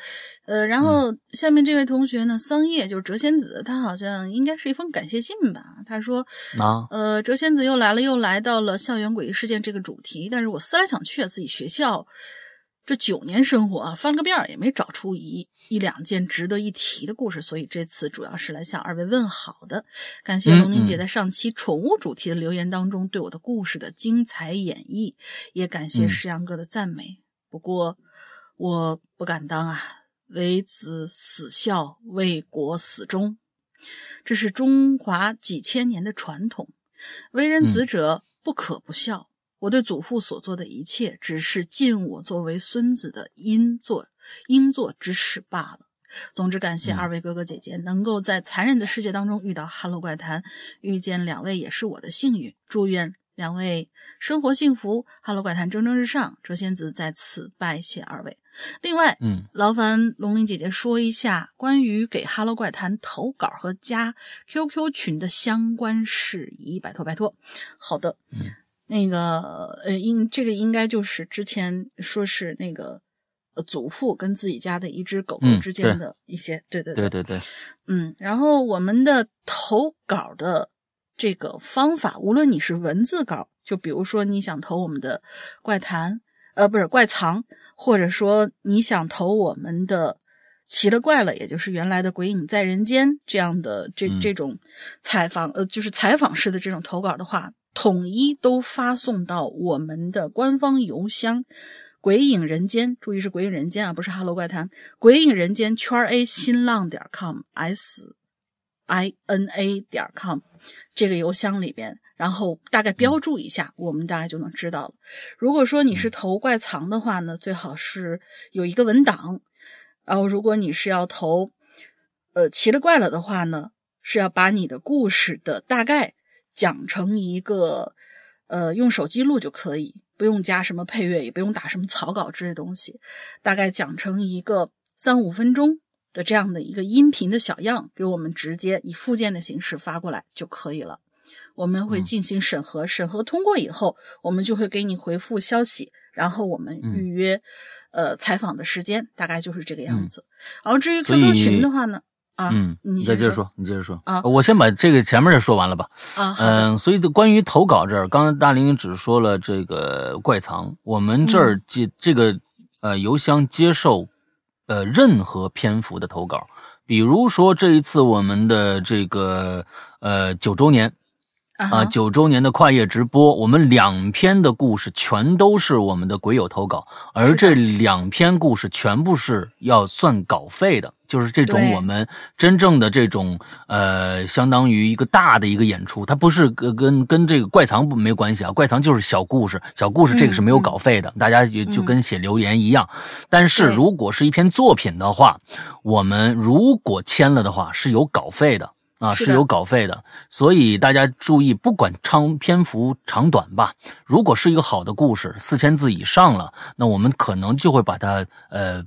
呃，然后下面这位同学呢，桑叶就是谪仙子，他好像应该是一封感谢信吧。他说，啊，呃，谪仙子又来了，又来到了校园诡异事件这个主题，但是我思来想去啊，自己学校这九年生活啊，翻了个遍儿也没找出一一两件值得一提的故事，所以这次主要是来向二位问好的。感谢龙玲姐在上期宠物主题的留言当中对我的故事的精彩演绎，也感谢石阳哥的赞美。不过。我不敢当啊！为子死孝，为国死忠，这是中华几千年的传统。为人子者不可不孝。我对祖父所做的一切，只是尽我作为孙子的应做应做之事罢了。总之，感谢二位哥哥姐姐能够在残忍的世界当中遇到《哈喽怪谈》，遇见两位也是我的幸运。祝愿。两位生活幸福，哈喽怪谈蒸蒸日上，谪仙子在此拜谢二位。另外，嗯，劳烦龙鳞姐姐说一下关于给哈喽怪谈投稿和加 QQ 群的相关事宜，拜托拜托。好的，嗯，那个呃，应这个应该就是之前说是那个呃祖父跟自己家的一只狗狗之间的一些，对对对对。对，嗯，然后我们的投稿的。这个方法，无论你是文字稿，就比如说你想投我们的怪谈，呃，不是怪藏，或者说你想投我们的奇了怪了，也就是原来的《鬼影在人间》这样的这这种采访，呃，就是采访式的这种投稿的话，统一都发送到我们的官方邮箱“鬼影人间”，注意是“鬼影人间”啊，不是“哈喽怪谈”，“鬼影人间”圈 A 新浪点 com s i n a 点 com。这个邮箱里边，然后大概标注一下，我们大家就能知道了。如果说你是投怪藏的话呢，最好是有一个文档。然后，如果你是要投，呃，奇了怪了的话呢，是要把你的故事的大概讲成一个，呃，用手机录就可以，不用加什么配乐，也不用打什么草稿之类东西，大概讲成一个三五分钟。的这样的一个音频的小样，给我们直接以附件的形式发过来就可以了。我们会进行审核，审核通过以后，我们就会给你回复消息，然后我们预约呃采访的时间，大概就是这个样子。然后至于 QQ 群的话呢，啊，嗯，你再接着说，你接着说啊，我先把这个前面的说完了吧。啊，嗯，所以关于投稿这儿，刚才大林只说了这个怪藏，我们这儿接这个呃邮箱接受。呃，任何篇幅的投稿，比如说这一次我们的这个呃九周年啊，九周年的跨页直播，我们两篇的故事全都是我们的鬼友投稿，而这两篇故事全部是要算稿费的。就是这种我们真正的这种呃，相当于一个大的一个演出，它不是跟跟跟这个怪藏不没关系啊，怪藏就是小故事，小故事这个是没有稿费的，大家也就跟写留言一样。但是如果是一篇作品的话，我们如果签了的话是有稿费的啊，是有稿费的。所以大家注意，不管长篇幅长短吧，如果是一个好的故事，四千字以上了，那我们可能就会把它呃。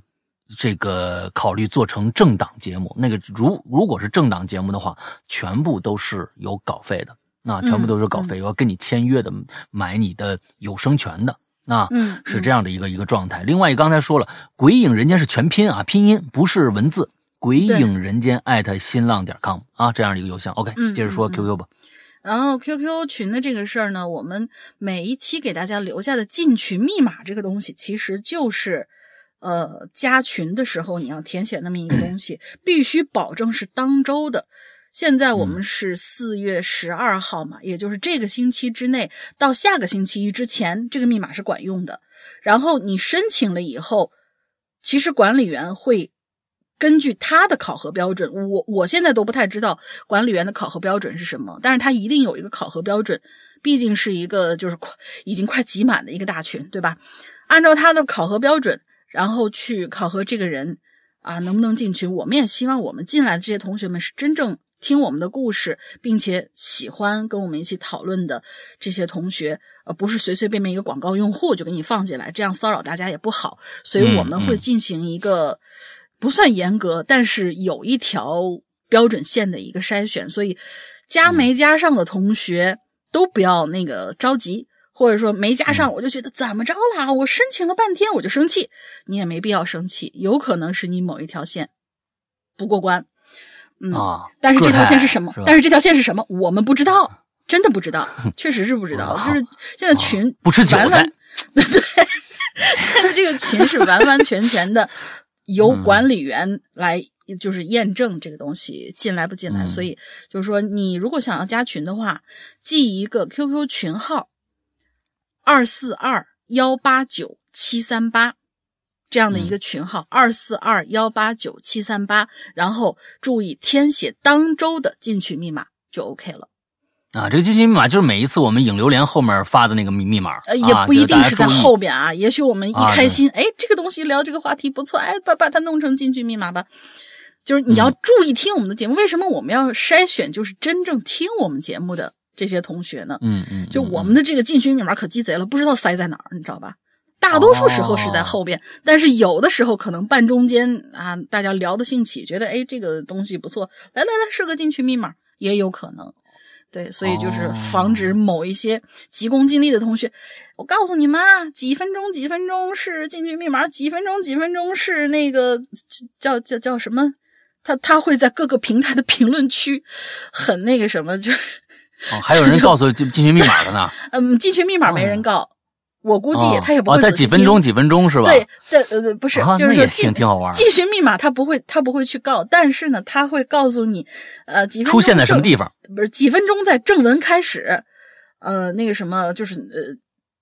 这个考虑做成政党节目，那个如如果是政党节目的话，全部都是有稿费的，那全部都是稿费，要跟你签约的，买你的有声权的，啊，嗯，是这样的一个一个状态。另外，刚才说了，鬼影人间是全拼啊，拼音不是文字，鬼影人间艾特新浪点 com 啊，这样的一个邮箱。OK，接着说 QQ 吧。然后 QQ 群的这个事儿呢，我们每一期给大家留下的进群密码这个东西，其实就是。呃，加群的时候你要填写那么一个东西，必须保证是当周的。现在我们是四月十二号嘛，也就是这个星期之内到下个星期一之前，这个密码是管用的。然后你申请了以后，其实管理员会根据他的考核标准，我我现在都不太知道管理员的考核标准是什么，但是他一定有一个考核标准，毕竟是一个就是快已经快挤满的一个大群，对吧？按照他的考核标准。然后去考核这个人啊，能不能进群？我们也希望我们进来的这些同学们是真正听我们的故事，并且喜欢跟我们一起讨论的这些同学，呃，不是随随便便一个广告用户就给你放进来，这样骚扰大家也不好。所以我们会进行一个不算严格，但是有一条标准线的一个筛选。所以加没加上的同学都不要那个着急。或者说没加上，我就觉得怎么着啦？我申请了半天我就生气，你也没必要生气，有可能是你某一条线不过关。嗯，啊，但是这条线是是什么？但是这条线是什么？我们不知道，真的不知道，*laughs* 确实是不知道。啊就是现在群、不吃韭菜完完，*laughs* 对，现在这个群是完完全全的 *laughs* 由嗯管理员来就是验证这个东西进来不进来，嗯所以就是说，你如果想要加群的话，记一个 QQ 群号二四二幺八九七三八。这样的一个群号二四二幺八九七三八，然后注意填写当周的进群密码就 OK 了。啊，这个进群密码就是每一次我们影流连后面发的那个密密码，呃，也啊不一定是在。后边啊，也许我们一啊开心，哎，这个东西聊这个话题不错，哎，把把它弄成进群密码吧。就是你嗯要注意听我们的节目，为什么我们要筛选就是真正听我们节目的这些同学呢？嗯嗯，就嗯我们的这个进群密码可鸡贼了，不知道塞在哪儿，你知道吧？大多数时候是在后边，但是有的时候可能半中间啊，大家聊得兴起，觉得哎这个东西不错，来来来设个进群密码也有可能。对，所以就是防止某一些急功近利的同学，我告诉你们啊，几分钟几分钟是进群密码，几分钟几分钟是那个叫叫叫什么？他他会在各个平台的评论区很那个什么，就是 *laughs* 哦还有人 *laughs* 告诉进进群密码的呢，*laughs* 嗯，进群密码没人告，我估计他也不会仔细听几分钟几分钟是吧？对对呃不是，啊就是说进挺挺好玩进群密码他不会他不会去告，但是呢他会告诉你，呃几分钟出现在什么地方？方？不是几分钟在正文开始，呃那个什么就是呃。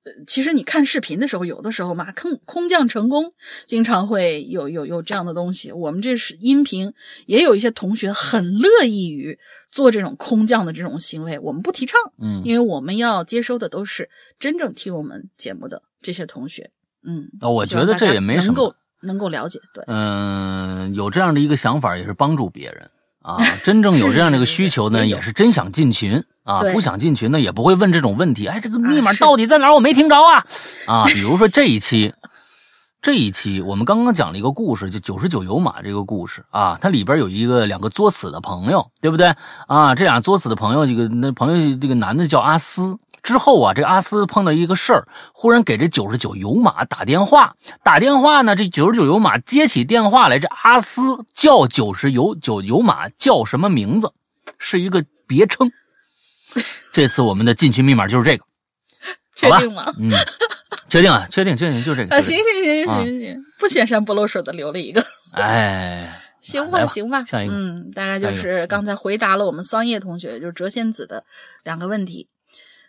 呃其实你看视频的时候，有的时候嘛，空空降成功，经常会有有有这样的东西。我们这是音频，也有一些同学很乐意于做这种空降的这种行为，我们不提倡。嗯，因为我们要接收的都是真正听我们节目的这些同学，嗯，哦我觉得这也没什么能够能够了解，对，嗯，有这样的一个想法也是帮助别人啊。真正有这样的一个需求呢，也是真想进群啊。不想进群呢，也不会问这种问题。哎，这个密码到底在哪儿？我没听着啊啊！比如说这一期。这一期我们刚刚讲了一个故事，就九十九油马这个故事啊，它里边有一个两个作死的朋友，对不对啊？这俩作死的朋友，这个那朋友这个男的叫阿斯。之后啊，这阿斯碰到一个事儿，忽然给这九十九油马打电话，打电话呢，这九十九油马接起电话来，这阿斯叫九十九九油马叫什么名字？是一个别称。*laughs* 这次我们的进群密码就是这个，确定吗？嗯，确定啊，确定，确定，就这个。啊，行行行行行行，不显山不露水的留了一个，哎，行吧吧行吧，下一个。嗯，大概就是刚才回答了我们桑叶同学，就是谪仙子的两个问题。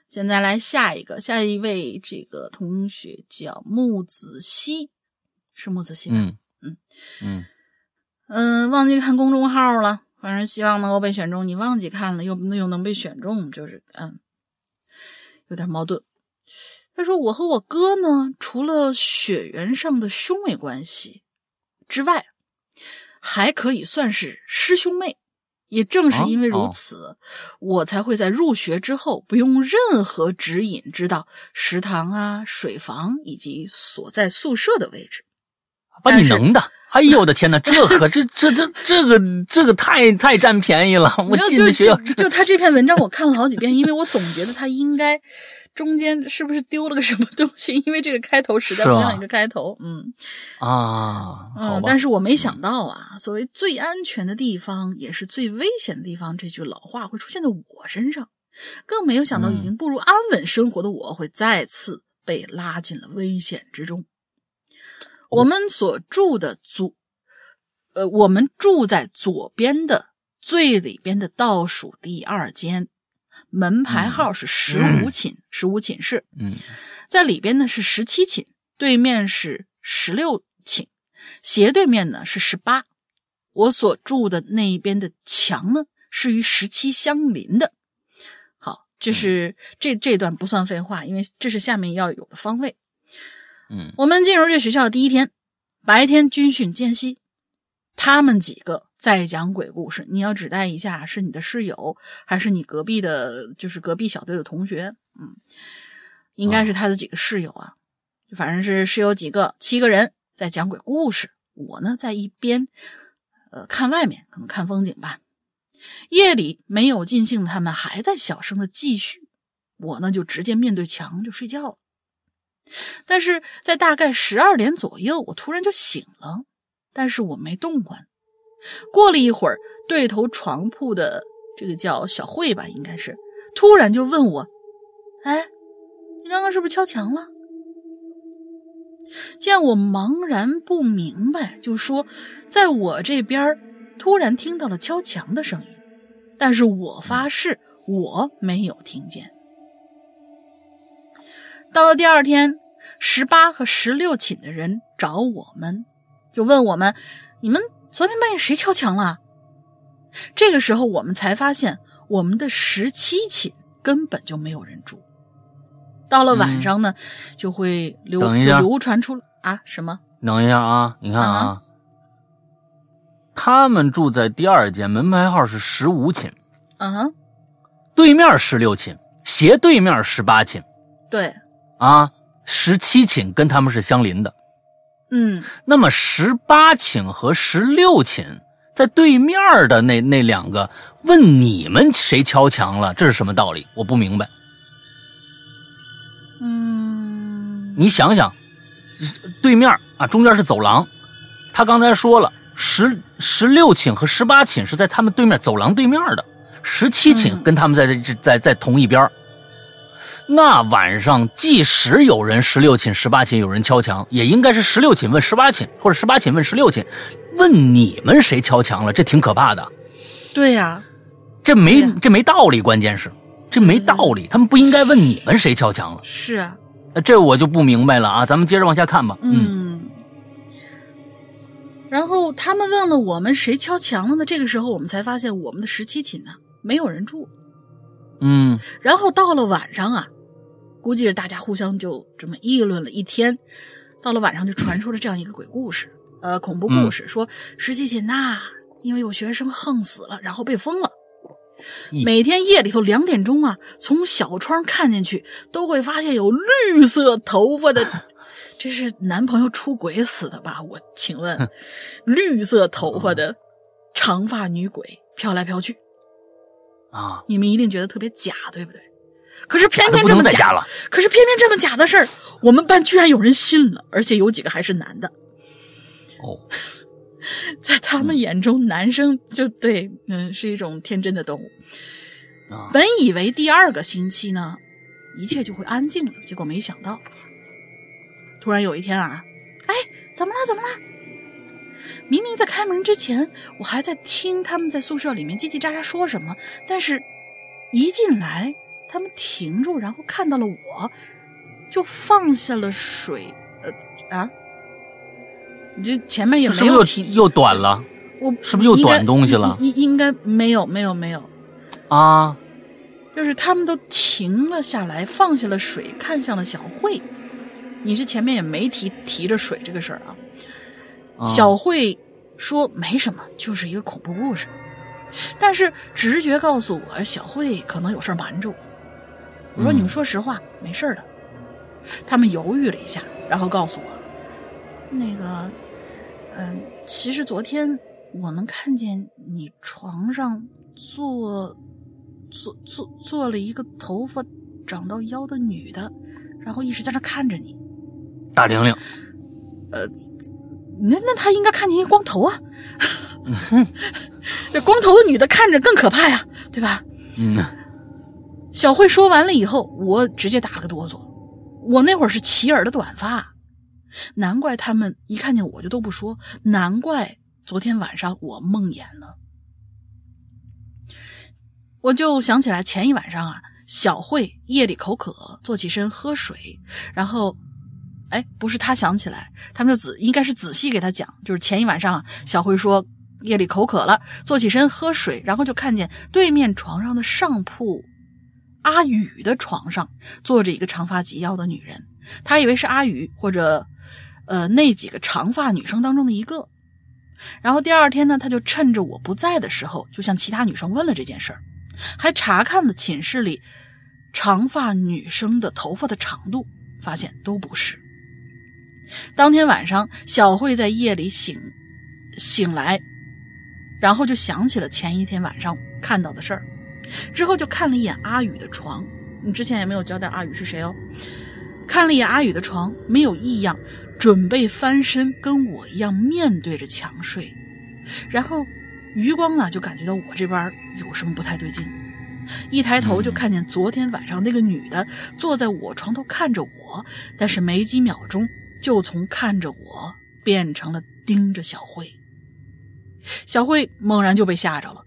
现在来下一个，下一位这个同学叫木子熙，是木子熙吧？嗯嗯嗯嗯，忘记看公众号了，反正希望能够被选中。你忘记看了，又又能被选中，就是嗯，有点矛盾。他说：“我和我哥呢，除了血缘上的兄妹关系之外，还可以算是师兄妹。也正是因为如此，我才会在入学之后不用任何指引，知道食堂啊、水房以及所在宿舍的位置。把你能的！哎呦我的天哪，这可这这这这个这个太太占便宜了！我就进的学校就就他这篇文章我看了好几遍，因为我总觉得他应该中间是不是丢了个什么东西？因为这个开头实在不像一个开头，嗯啊，但是我没想到啊，所谓最安全的地方也是最危险的地方，这句老话会出现在我身上，更没有想到已嗯经步入安稳生活的我会再次被拉进了危险之中。我们所住的左，呃，我们住在左边的最里边的倒数第二间，门牌号是十五寝，十五寝室。嗯在里边呢是十七寝，对面是十六寝，斜对面呢是十八。我所住的那一边的墙呢是与十七相邻的。好，这是这这段不算废话，因为这是下面要有的方位。嗯我们进入这学校的第一天，白天军训间隙，他们几个在讲鬼故事。你要指代一下，是你的室友还是你隔壁的，就是隔壁小队的同学？嗯，应该是他的几个室友啊，反正是室友几个，七个人在讲鬼故事。我呢，在一边，呃，看外面，可能看风景吧。夜里没有尽兴他们还在小声的继续。我呢就直接面对墙就睡觉了。但是在大概十二点左右，我突然就醒了，但是我没动过。过了一会儿，对头床铺的这个叫小慧吧，应该是突然就问我：“哎，你刚刚是不是敲墙了？”见我茫然不明白，就说：“在我这边突然听到了敲墙的声音，但是我发誓我没有听见。”到了第二天，十八和十六寝的人找我们，就问我们：“你们昨天半夜谁敲墙了？”这个时候，我们才发现我们的十七寝根本就没有人住。到了晚上呢，就会流就流传出啊什么？等一下啊，你看啊，他们住在第二间，门牌号是十五寝，嗯哼，对面十六寝，斜对面十八寝，对。啊，十七寝跟他们是相邻的，嗯，那么十八寝和十六寝在对面的那那两个问你们谁敲墙了，这是什么道理？我不明白。嗯，你想想，对面啊，中间是走廊，他刚才说了，十十六寝和十八寝是在他们对面走廊对面的，十七寝跟他们在这在在同一边。那晚上，即使有人十六寝、十八寝有人敲墙，也应该是十六寝问十八寝，或者十八寝问十六寝，问你们谁敲墙了？这挺可怕的。对呀，这没这没道理，关键是这没道理，他们不应该问你们谁敲墙了。是啊，这我就不明白了啊！咱们接着往下看吧。嗯。然后他们问了我们谁敲墙了呢？这个时候我们才发现我们的十七寝呢没有人住。嗯。然后到了晚上啊。估计是大家互相就这么议论了一天，到了晚上就传出了这样一个鬼故事，呃，恐怖故事，说十七锦呐，因为有学生横死了，然后被封了，每天夜里头两点钟啊，从小窗看进去都会发现有绿色头发的，*laughs* 这是男朋友出轨死的吧？我请问，绿色头发的长发女鬼飘来飘去啊，你们一定觉得特别假，对不对？可是偏偏这么假了，可是偏偏这么假的事儿，我们班居然有人信了，而且有几个还是男的。哦，*laughs* 在他们眼中，男生就对，嗯，是一种天真的动物。本以为第二个星期呢，一切就会安静了，结果没想到，突然有一天啊，哎，怎么了？怎么了？明明在开门之前，我还在听他们在宿舍里面叽叽喳喳说什么，但是一进来。他们停住，然后看到了我，就放下了水。呃啊，你这前面也没有停，又短了。我是不是又短东西了？应应该没有，没有，没有。啊，就是他们都停了下来，放下了水，看向了小慧。你是前面也没提提着水这个事儿啊？小慧说没什么，就是一个恐怖故事。但是直觉告诉我，小慧可能有事瞒着我。我说：“你们说实话，没事的。”他们犹豫了一下，然后告诉我：“那个，嗯，其实昨天我能看见你床上坐坐坐坐了一个头发长到腰的女的，然后一直在那看着你。”大玲玲，呃，那那她应该看见一光头啊！*laughs* 这 *laughs* 光头的女的看着更可怕呀，对吧？嗯。小慧说完了以后，我直接打了个哆嗦。我那会儿是齐耳的短发，难怪他们一看见我就都不说。难怪昨天晚上我梦魇了。我就想起来前一晚上啊，小慧夜里口渴，坐起身喝水，然后，哎，不是他想起来，他们就仔应该是仔细给他讲，就是前一晚上啊，小慧说夜里口渴了，坐起身喝水，然后就看见对面床上的上铺。阿宇的床上坐着一个长发及腰的女人，他以为是阿宇或者，呃，那几个长发女生当中的一个。然后第二天呢，他就趁着我不在的时候，就向其他女生问了这件事儿，还查看了寝室里长发女生的头发的长度，发现都不是。当天晚上，小慧在夜里醒醒来，然后就想起了前一天晚上看到的事儿。之后就看了一眼阿宇的床，你之前也没有交代阿宇是谁哦。看了一眼阿宇的床，没有异样，准备翻身跟我一样面对着墙睡。然后余光呢就感觉到我这边有什么不太对劲，一抬头就看见昨天晚上那个女的坐在我床头看着我，但是没几秒钟就从看着我变成了盯着小慧。小慧猛然就被吓着了，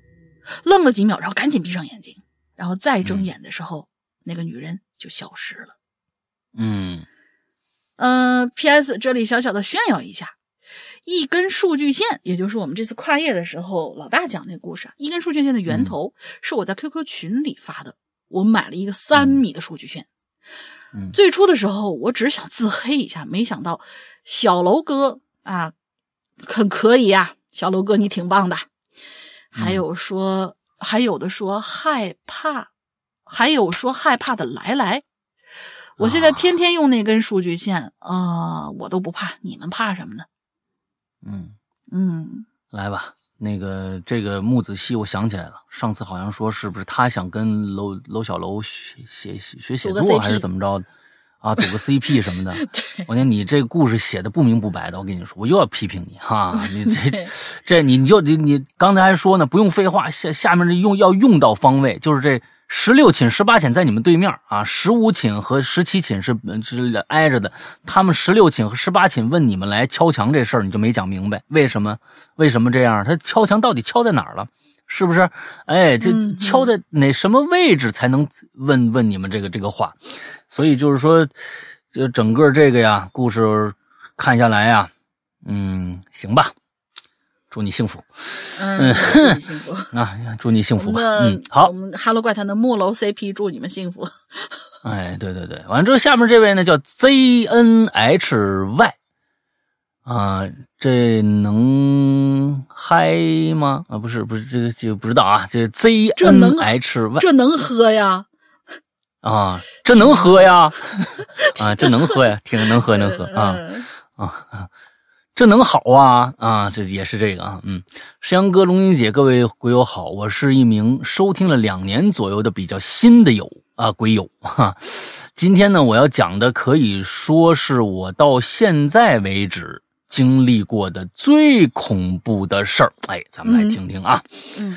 愣了几秒，然后赶紧闭上眼睛，然后再睁眼的时候，那个女人就消失了。嗯，呃，P.S. 这里小小的炫耀一下，一根数据线，也就是我们这次跨页的时候老大讲那故事啊，一根数据线的源头是我在 QQ 群里发的，我买了一个三米的数据线。嗯，最初的时候我只是想自黑一下，没想到小楼哥啊，很可以呀，小楼哥你挺棒的。还有说，还有的说害怕，还有说害怕的来来。我现在天天用那根数据线啊，我都不怕，你们怕什么呢？嗯嗯，来吧，那个这个木子熙，我想起来了，上次好像说是不是他想跟楼楼小楼学写学写作还是怎么着的啊，组个 CP 什么的。*laughs* 对，我讲你这故事写的不明不白的，我跟你说，我又要批评你哈，*laughs* 你这这你你就你你刚才还说呢，不用废话，下下面这用要用到方位，就是这。十六寝、十八寝在你们对面啊，十五寝和十七寝是是挨着的。他们十六寝和十八寝问你们来敲墙这事儿，你就没讲明白，为什么？为什么这样？他敲墙到底敲在哪儿了？是不是？哎，这敲在哪什么位置才能问问你们这个这个话？所以就是说，就整个这个呀，故事看下来呀，嗯，行吧。祝你幸福，嗯，祝你幸福 *laughs* 啊！祝你幸福吧。嗯，好，我们哈喽怪谈的木楼 CP，祝你们幸福。哎，对对对，完了之后，下面这位呢叫 ZNHY 啊，这能嗨吗？啊，不是不是，这个就不知道啊。这 ZNHY 这能喝呀？啊，这能喝呀？啊，这能喝呀？挺能喝能喝啊啊。这能好啊啊！这也是这个啊，嗯，山羊哥、龙英姐，各位鬼友好，我是一名收听了两年左右的比较新的友啊，鬼友哈。今天呢，我要讲的可以说是我到现在为止经历过的最恐怖的事儿。哎，咱们来听听啊。嗯，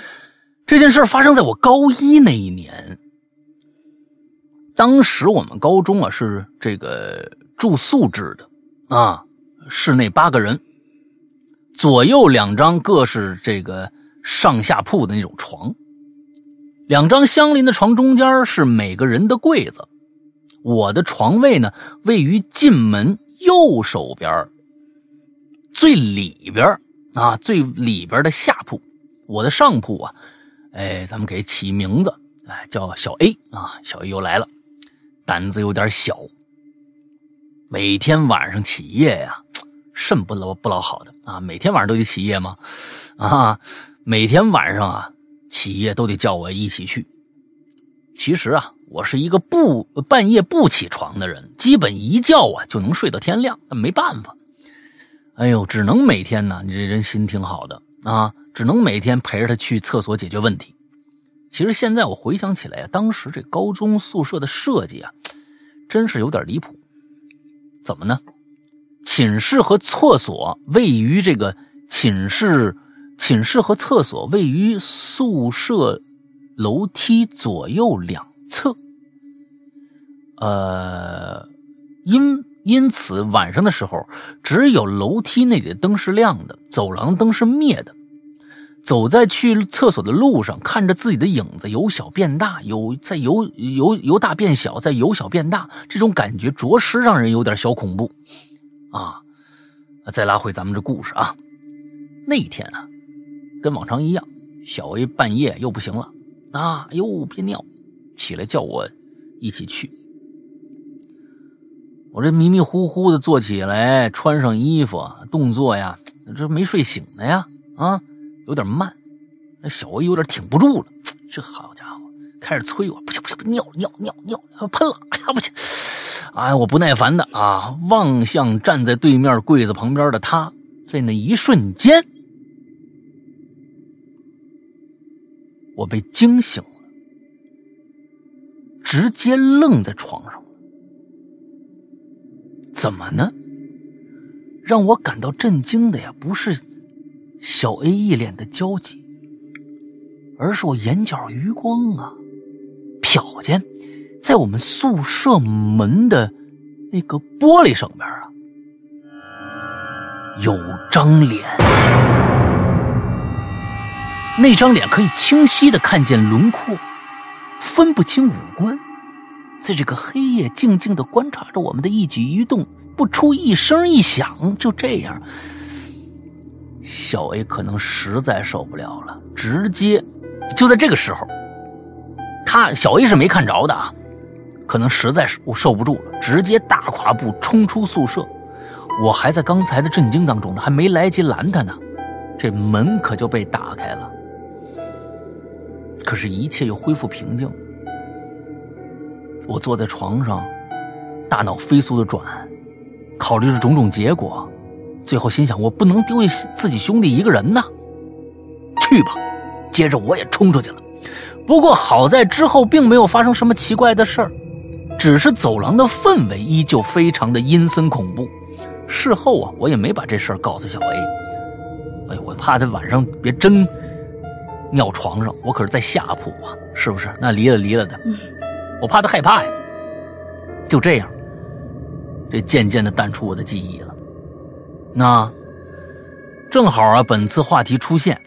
这件事发生在我高一那一年，当时我们高中啊是这个住宿制的啊。室内八个人，左右两张各是这个上下铺的那种床，两张相邻的床中间是每个人的柜子。我的床位呢位于进门右手边最里边啊，最里边的下铺。我的上铺啊，哎，咱们给起名字，哎，叫小 A 啊，小 A 又来了，胆子有点小。每天晚上起夜呀，肾不老不老好的啊！每天晚上都得起夜吗？啊，每天晚上啊起夜都得叫我一起去。其实啊，我是一个不半夜不起床的人，基本一觉啊就能睡到天亮。但没办法，哎呦，只能每天呢，你这人心挺好的啊，只能每天陪着他去厕所解决问题。其实现在我回想起来啊，当时这高中宿舍的设计啊，真是有点离谱。怎么呢？寝室和厕所位于这个寝室，寝室和厕所位于宿舍楼梯左右两侧。呃，因因此晚上的时候，只有楼梯那里的灯是亮的，走廊灯是灭的。走在去厕所的路上，看着自己的影子由小变大，有在由由由大变小，再由小变大，这种感觉着实让人有点小恐怖，啊！再拉回咱们这故事啊，那一天啊，跟往常一样，小 A 半夜又不行了，啊，又憋尿，起来叫我一起去。我这迷迷糊糊的坐起来，穿上衣服，动作呀，这没睡醒呢呀，啊！有点慢，那小薇有点挺不住了。这好家伙，开始催我，不行不行，尿尿尿尿，喷了！哎呀不行！哎，我不耐烦的啊，望向站在对面柜子旁边的他，在那一瞬间，我被惊醒了。直接愣在床上。怎么呢？让我感到震惊的呀，不是小 A 一脸的焦急，而是我眼角余光啊，瞟见在我们宿舍门的那个玻璃上边啊，有张脸。那张脸可以清晰的看见轮廓，分不清五官。在这个黑夜，静静的观察着我们的一举一动，不出一声一响。就这样，小 A 可能实在受不了了，直接就在这个时候，他小 A 是没看着的啊，可能实在是我受不住了，直接大跨步冲出宿舍。我还在刚才的震惊当中呢，还没来及拦他呢，这门可就被打开了。可是，一切又恢复平静。我坐在床上，大脑飞速的转，考虑着种种结果，最后心想：我不能丢下自己兄弟一个人呐。去吧，接着我也冲出去了。不过好在之后并没有发生什么奇怪的事儿，只是走廊的氛围依旧非常的阴森恐怖。事后啊，我也没把这事儿告诉小 A。哎呦，我怕他晚上别真尿床上，我可是在下铺啊，是不是？那离了离了的。我怕他害怕呀，就这样，这渐渐的淡出我的记忆了。那正好啊，本次话题出现，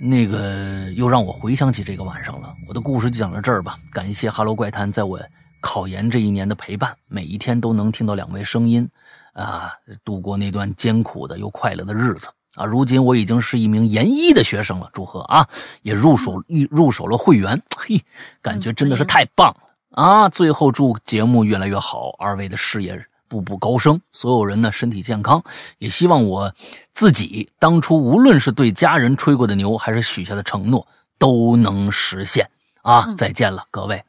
那个又让我回想起这个晚上了。我的故事就讲到这儿吧。感谢《哈喽怪谈》在我考研这一年的陪伴，每一天都能听到两位声音，啊，度过那段艰苦的又快乐的日子啊。如今我已经是一名研一的学生了，祝贺啊，也入手入入手了会员，嘿，感觉真的是太棒了。啊！最后祝节目越来越好，二位的事业步步高升，所有人呢身体健康，也希望我自己当初无论是对家人吹过的牛，还是许下的承诺，都能实现啊！再见了，各位，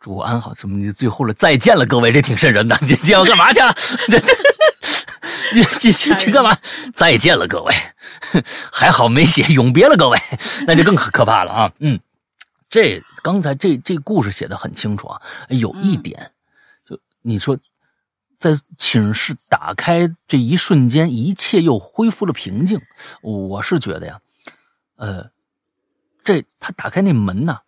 祝安好。什么？你最后了，再见了，各位，这挺瘆人的。你这要干嘛去？你这这这干嘛？再见了，各位，还好没写永别了，各位，那就更可怕了啊！嗯，这。刚才这这故事写的很清楚啊，有一点，就你说，在寝室打开这一瞬间，一切又恢复了平静。我是觉得呀，呃，这他打开那门呢，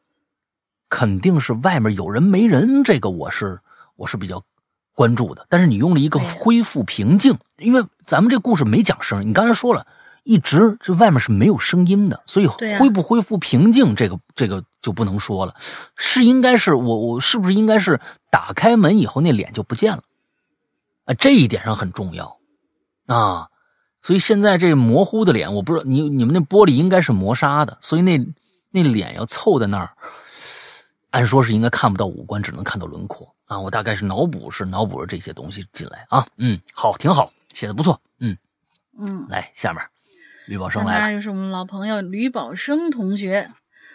肯定是外面有人没人，这个我是我是比较关注的。但是你用了一个恢复平静，因为咱们这故事没讲声，你刚才说了。一直这外面是没有声音的，所以恢不恢复平静，这个这个就不能说了。是应该是我我是不是应该是打开门以后那脸就不见了？啊，这一点上很重要啊。所以现在这模糊的脸，我不知道你你们那玻璃应该是磨砂的，所以那那脸要凑在那儿，按说是应该看不到五官，只能看到轮廓啊。我大概是脑补是脑补着这些东西进来啊。嗯，好，挺好，写的不错。嗯嗯，来下面。吕宝生来了，又是我们老朋友吕宝生同学。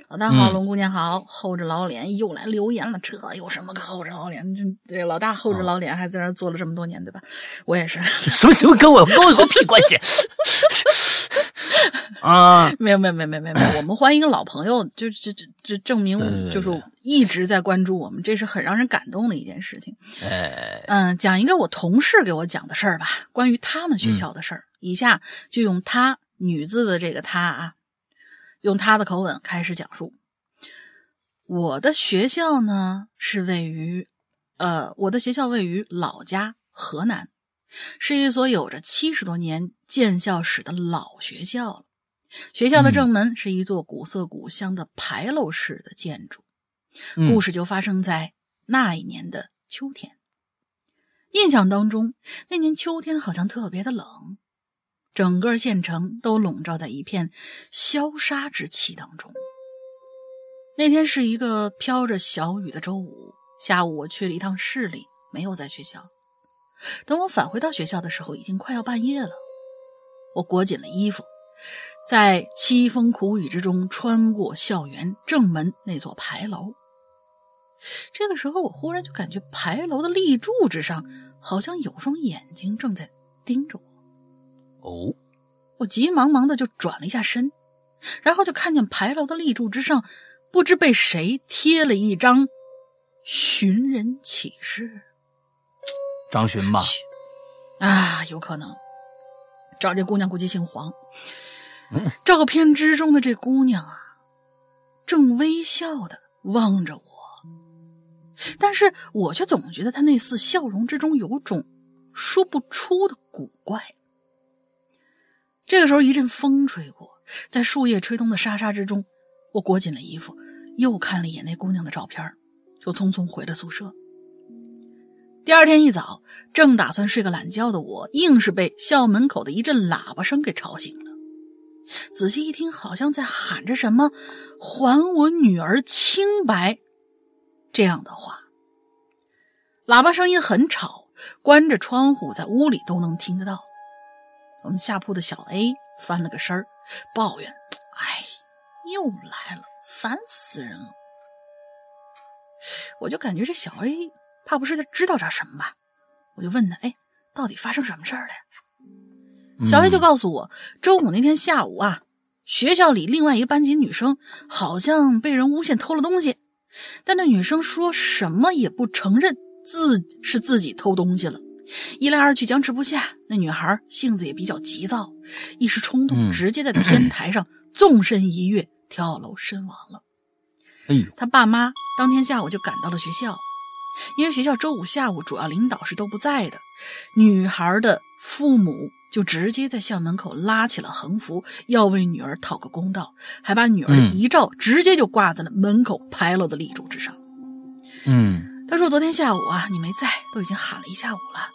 老大好，龙姑娘好，厚着老脸又来留言了。这有什么可厚着老脸？这对老大厚着老脸还在那做了这么多年，对吧？我也是。什么什么跟我跟我有屁关系？*laughs* 啊，没有没有没有没有没有，*laughs* 我们欢迎老朋友，就就就就证明就是一直在关注我们，这是很让人感动的一件事情。嗯，讲一个我同事给我讲的事儿吧，关于他们学校的事儿。以下就用他。女字的这个她啊，用她的口吻开始讲述。我的学校呢是位于，呃，我的学校位于老家河南，是一所有着七十多年建校史的老学校了。学校的正门是一座古色古香的牌楼式的建筑。故事就发生在那一年的秋天。印象当中，那年秋天好像特别的冷。整个县城都笼罩在一片萧杀之气当中。那天是一个飘着小雨的周五下午，我去了一趟市里，没有在学校。等我返回到学校的时候，已经快要半夜了。我裹紧了衣服，在凄风苦雨之中穿过校园正门那座牌楼。这个时候，我忽然就感觉牌楼的立柱之上，好像有双眼睛正在盯着我。哦，我急忙忙的就转了一下身，然后就看见牌楼的立柱之上，不知被谁贴了一张寻人启事。张寻吧？啊，有可能。找这姑娘估计姓黄。照片之中的这姑娘啊，正微笑的望着我，但是我却总觉得她那似笑容之中有种说不出的古怪。这个时候，一阵风吹过，在树叶吹动的沙沙之中，我裹紧了衣服，又看了一眼那姑娘的照片，就匆匆回了宿舍。第二天一早，正打算睡个懒觉的我，硬是被校门口的一阵喇叭声给吵醒了。仔细一听，好像在喊着什么“还我女儿清白”这样的话。喇叭声音很吵，关着窗户，在屋里都能听得到。我们下铺的小 A 翻了个身儿，抱怨：“哎，又来了，烦死人了！”我就感觉这小 A。怕不是他知道点什么吧？我就问他：“哎，到底发生什么事儿了？”小 A 就告诉我，周五那天下午啊，学校里另外一个班级女生好像被人诬陷偷了东西，但那女生说什么也不承认自是自己偷东西了。一来二去僵持不下，那女孩性子也比较急躁，一时冲动，直接在天台上纵身一跃，跳楼身亡了。*clears throat* 哎呦，他爸妈当天下午就赶到了学校。因为学校周五下午主要领导是都不在的，女孩的父母就直接在校门口拉起了横幅，要为女儿讨个公道，还把女儿的遗照直接就挂在了门口牌楼的立柱之上。嗯，他说昨天下午啊，你没在，都已经喊了一下午了。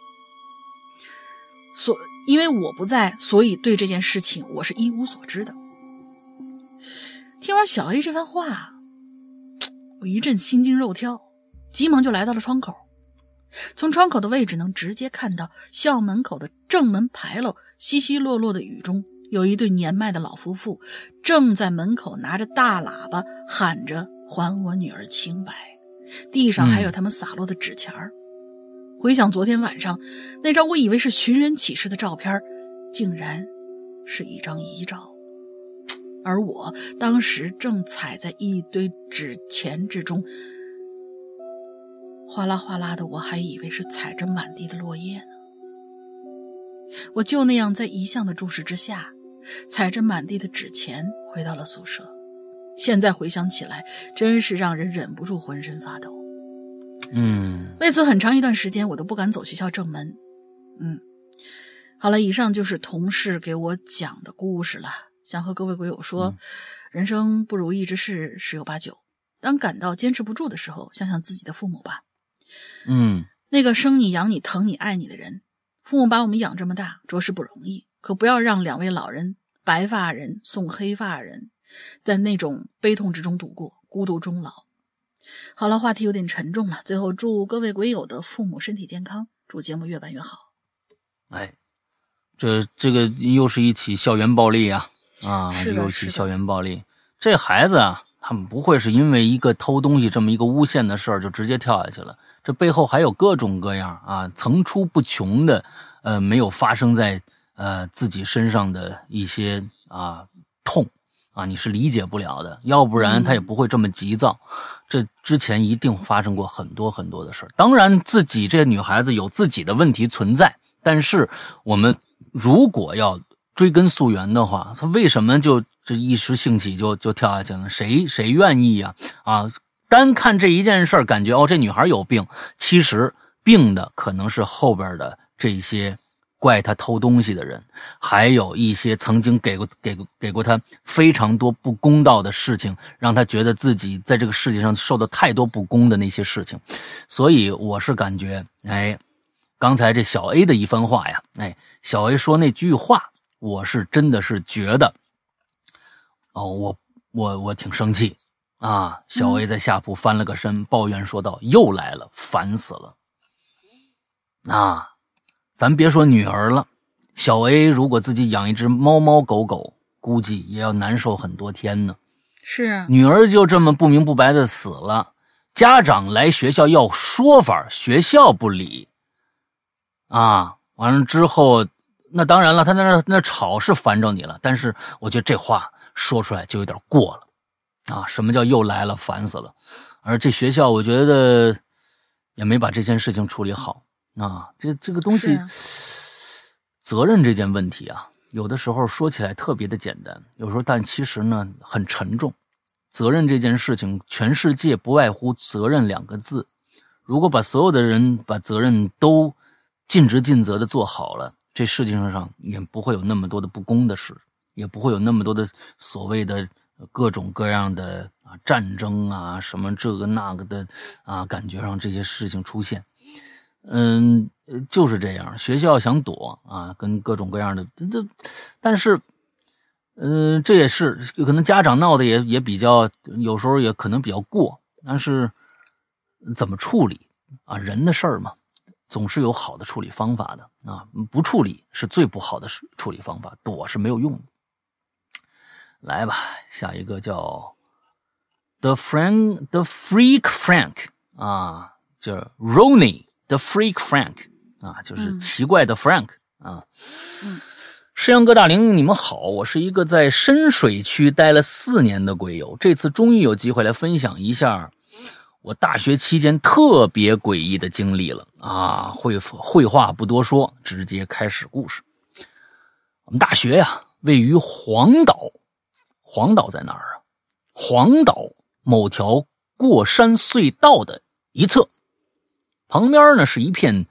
所因为我不在，所以对这件事情我是一无所知的。听完小 A 这番话，我一阵心惊肉跳。急忙就来到了窗口，从窗口的位置能直接看到校门口的正门牌楼，稀稀落落的雨中，有一对年迈的老夫妇正在门口拿着大喇叭喊着“还我女儿清白”，地上还有他们洒落的纸钱儿。回想昨天晚上那张我以为是寻人启事的照片，竟然是一张遗照，而我当时正踩在一堆纸钱之中。哗啦哗啦的，我还以为是踩着满地的落叶呢。我就那样在遗像的注视之下，踩着满地的纸钱回到了宿舍。现在回想起来，真是让人忍不住浑身发抖。嗯，为此很长一段时间我都不敢走学校正门。嗯，好了，以上就是同事给我讲的故事了。想和各位鬼友说，人生不如意之事十有八九。当感到坚持不住的时候，想想自己的父母吧。嗯，那个生你养你疼你爱你的人，父母把我们养这么大，着实不容易。可不要让两位老人白发人送黑发人，在那种悲痛之中度过，孤独终老。好了，话题有点沉重了。最后祝各位鬼友的父母身体健康，祝节目越办越好。哎，这这个又是一起校园暴力啊啊，又一起校园暴力。这孩子啊，他们不会是因为一个偷东西这么一个诬陷的事儿就直接跳下去了。这背后还有各种各样啊层出不穷的，呃，没有发生在呃自己身上的一些啊痛啊，你是理解不了的。要不然他也不会这么急躁。这之前一定发生过很多很多的事当然，自己这女孩子有自己的问题存在，但是我们如果要追根溯源的话，她为什么就这一时兴起就就跳下去了？谁谁愿意呀？啊？单看这一件事感觉哦，这女孩有病。其实病的可能是后边的这些怪他偷东西的人，还有一些曾经给过、给过、给过他非常多不公道的事情，让他觉得自己在这个世界上受到太多不公的那些事情。所以我是感觉，哎，刚才这小 A 的一番话呀，哎，小 A 说那句话，我是真的是觉得，哦，我我我挺生气。啊！小 A 在下铺翻了个身，抱怨说道：“又来了，烦死了！”啊，咱别说女儿了，小 A 如果自己养一只猫猫狗狗，估计也要难受很多天呢。是啊，女儿就这么不明不白的死了，家长来学校要说法，学校不理。啊，完了之后，那当然了，他在那那吵是烦着你了，但是我觉得这话说出来就有点过了。啊，什么叫又来了？烦死了！而这学校，我觉得也没把这件事情处理好啊。这这个东西，责任这件问题啊，有的时候说起来特别的简单，有时候但其实呢很沉重。责任这件事情，全世界不外乎责任两个字。如果把所有的人把责任都尽职尽责的做好了，这世界上也不会有那么多的不公的事，也不会有那么多的所谓的各种各样的啊战争啊什么这个那个的啊，感觉上这些事情出现。嗯，就是这样。学校想躲啊，跟各种各样的这这，但是，嗯、这也是可能家长闹的也也比较，有时候也可能比较过，但是怎么处理啊？人的事儿嘛，总是有好的处理方法的啊。不处理是最不好的处处理方法，躲是没有用的。来吧，下一个叫 The Frank The Freak Frank 啊，叫 Ronnie The Freak Frank 啊，就是嗯奇怪的 Frank 啊。嗯山羊哥大林，你们好，我是一个在深水区待了四年的鬼友，这次终于有机会来分享一下我大学期间特别诡异的经历了啊！废废话不多说，直接开始故事。我们大学呀、位于黄岛，黄岛在哪儿啊？黄岛某条过山隧道的一侧，旁边呢是一片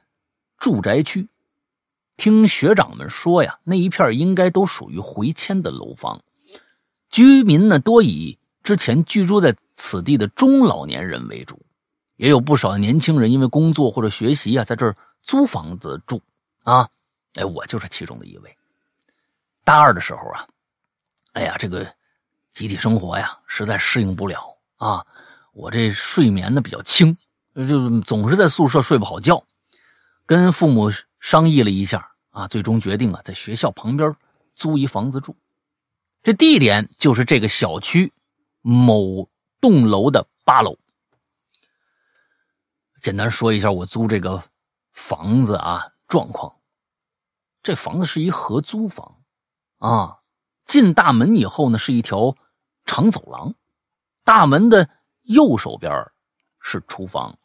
住宅区。听学长们说呀，那一片应该都属于回迁的楼房，居民呢多以之前居住在此地的中老年人为主，也有不少年轻人因为工作或者学习啊，在这儿租房子住啊。哎，我就是其中的一位。大二的时候啊，哎呀，这个集体生活呀，实在适应不了啊。我这睡眠呢比较轻，就总是在宿舍睡不好觉，跟父母商议了一下啊，最终决定啊，在学校旁边租一房子住。这地点就是这个小区某栋楼的八楼。简单说一下我租这个房子啊状况。这房子是一合租房啊，进大门以后呢是一条长走廊，大门的右手边是厨房，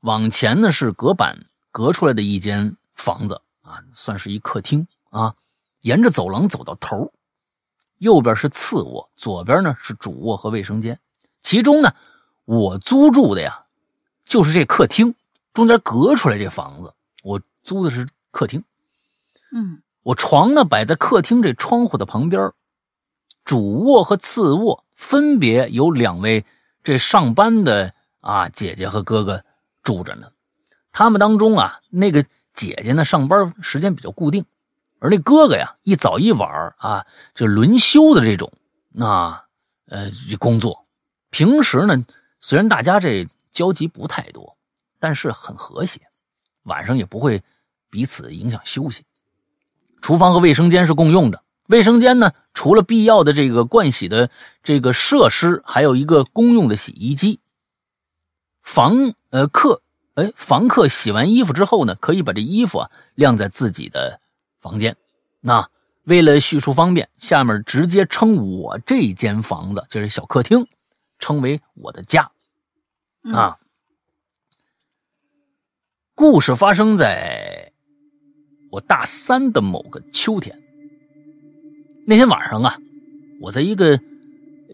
往前呢是隔板隔出来的一间房子啊，算是一客厅啊。沿着走廊走到头，右边是次卧，左边呢是主卧和卫生间。其中呢，我租住的呀，就是这客厅，中间隔出来这房子，我租的是客厅。嗯我床呢摆在客厅这窗户的旁边，主卧和次卧分别有两位这上班的啊姐姐和哥哥住着呢。他们当中啊，那个姐姐呢上班时间比较固定，而那哥哥呀一早一晚啊就轮休的这种啊呃工作。平时呢，虽然大家这交集不太多，但是很和谐，晚上也不会彼此影响休息。厨房和卫生间是共用的。卫生间呢，除了必要的这个盥洗的这个设施，还有一个公用的洗衣机。房呃客哎，房客洗完衣服之后呢，可以把这衣服啊晾在自己的房间。那为了叙述方便，下面直接称我这间房子就是小客厅，称为我的家。嗯啊，故事发生在我大三的某个秋天。那天晚上啊，我在一个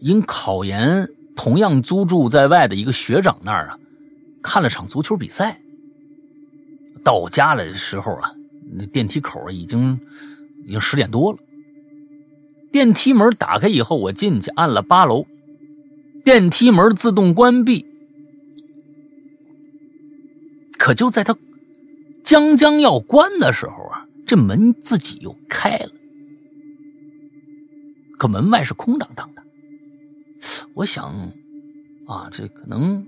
因考研同样租住在外的一个学长那儿啊，看了场足球比赛。到家来的时候啊，那电梯口已经已经十点多了。电梯门打开以后，我进去按了八楼，电梯门自动关闭。可就在他将将要关的时候啊，这门自己又开了。可门外是空荡荡的。我想，啊，这可能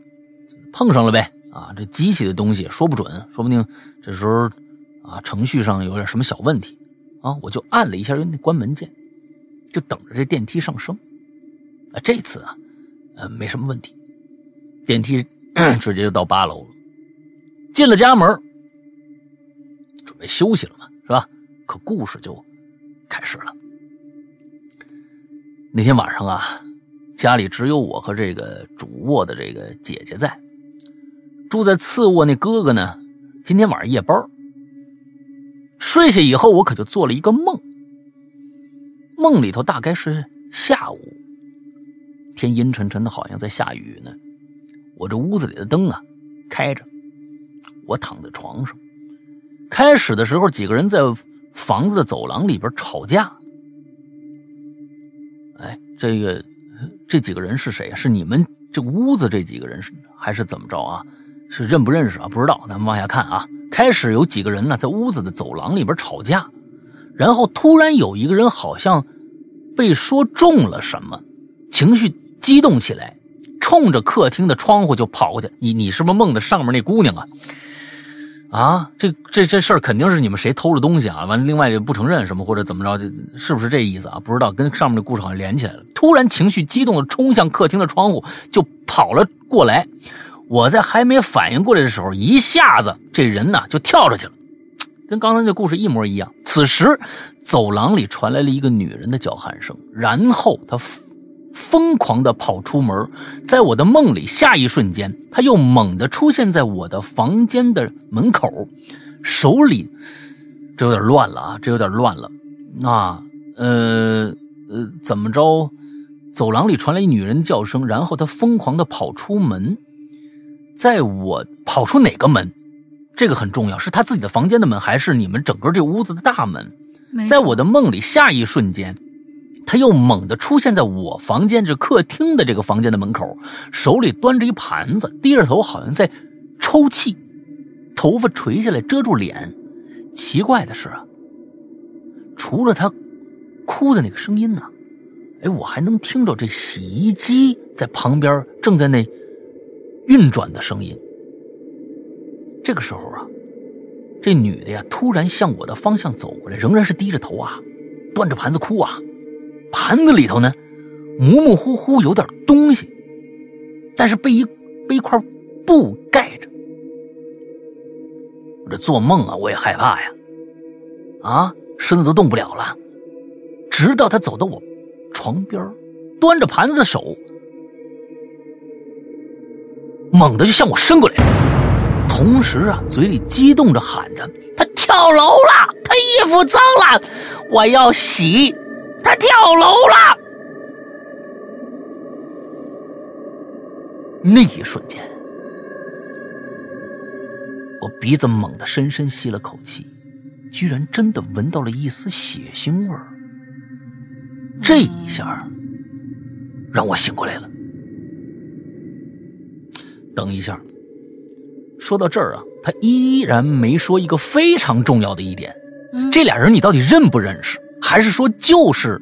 碰上了呗。啊，这机器的东西说不准，说不定这时候啊，程序上有点什么小问题啊，我就按了一下那关门键，就等着这电梯上升。啊，这次啊，呃，没什么问题，电梯 *clears throat* 直接就到八楼了。进了家门，准备休息了嘛，是吧？可故事就开始了。那天晚上啊，家里只有我和这个主卧的这个姐姐在。住在次卧那哥哥呢，今天晚上夜班。睡下以后，我可就做了一个梦。梦里头大概是下午，天阴沉沉的，好像在下雨呢。我这屋子里的灯啊开着，我躺在床上。开始的时候，几个人在房子的走廊里边吵架。哎，这个这几个人是谁？是你们这屋子这几个人是还是怎么着啊？是认不认识啊？不知道，咱们往下看啊。开始有几个人呢，在屋子的走廊里边吵架，然后突然有一个人好像被说中了什么，情绪激动起来，冲着客厅的窗户就跑过去。你你是不是梦的上面那姑娘啊？啊，这这这事儿肯定是你们谁偷了东西啊？完了，另外也不承认什么或者怎么着，是不是这意思啊？不知道，跟上面的故事好像连起来了。突然情绪激动的冲向客厅的窗户就跑了过来。我在还没反应过来的时候，一下子这人呢就跳出去了，跟刚才那故事一模一样。此时，走廊里传来了一个女人的叫喊声，然后他疯狂地跑出门，在我的梦里，下一瞬间他又猛地出现在我的房间的门口，手里这有点乱了啊，这有点乱了。那呃呃，怎么着？走廊里传来女人叫声，然后他疯狂地跑出门。在我跑出哪个门，这个很重要，是他自己的房间的门，还是你们整个这屋子的大门？在我的梦里，下一瞬间，他又猛地出现在我房间这客厅的这个房间的门口，手里端着一盘子，低着头，好像在抽泣，头发垂下来遮住脸。奇怪的是啊，除了他哭的那个声音呢，哎，我还能听着这洗衣机在旁边正在那。运转的声音。这个时候啊，这女的呀突然向我的方向走过来，仍然是低着头啊，端着盘子哭啊。盘子里头呢，模模糊糊有点东西，但是被一被一块布盖着。我这做梦啊，我也害怕呀，啊，身子都动不了了。直到他走到我床边，端着盘子的手。猛地就向我伸过来，同时啊，嘴里激动着喊着：“他跳楼了！他衣服脏了，我要洗！他跳楼了！”那一瞬间，我鼻子猛地深深吸了口气，居然真的闻到了一丝血腥味儿。这一下，让我醒过来了。等一下，说到这儿啊，他依然没说一个非常重要的一点，这俩人你到底认不认识？还是说就是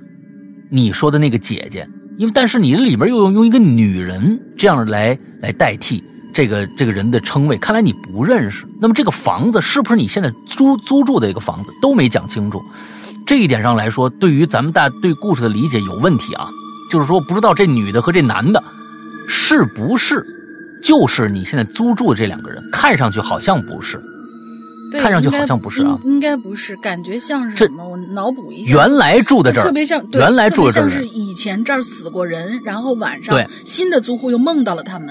你说的那个姐姐？因为但是你里面又用用一个女人这样来来代替这个这个人的称谓，看来你不认识。那么这个房子是不是你现在租租住的一个房子？都没讲清楚。这一点上来说，对于咱们大对故事的理解有问题啊。就是说，不知道这女的和这男的是不是？就是你现在租住的这两个人，看上去好像不是，看上去好像不是啊，应该不是，感觉像是什么？我脑补一下，原来住的这儿，特别像，原来住的这儿，像是以前这儿死过人，然后晚上新的租户又梦到了他们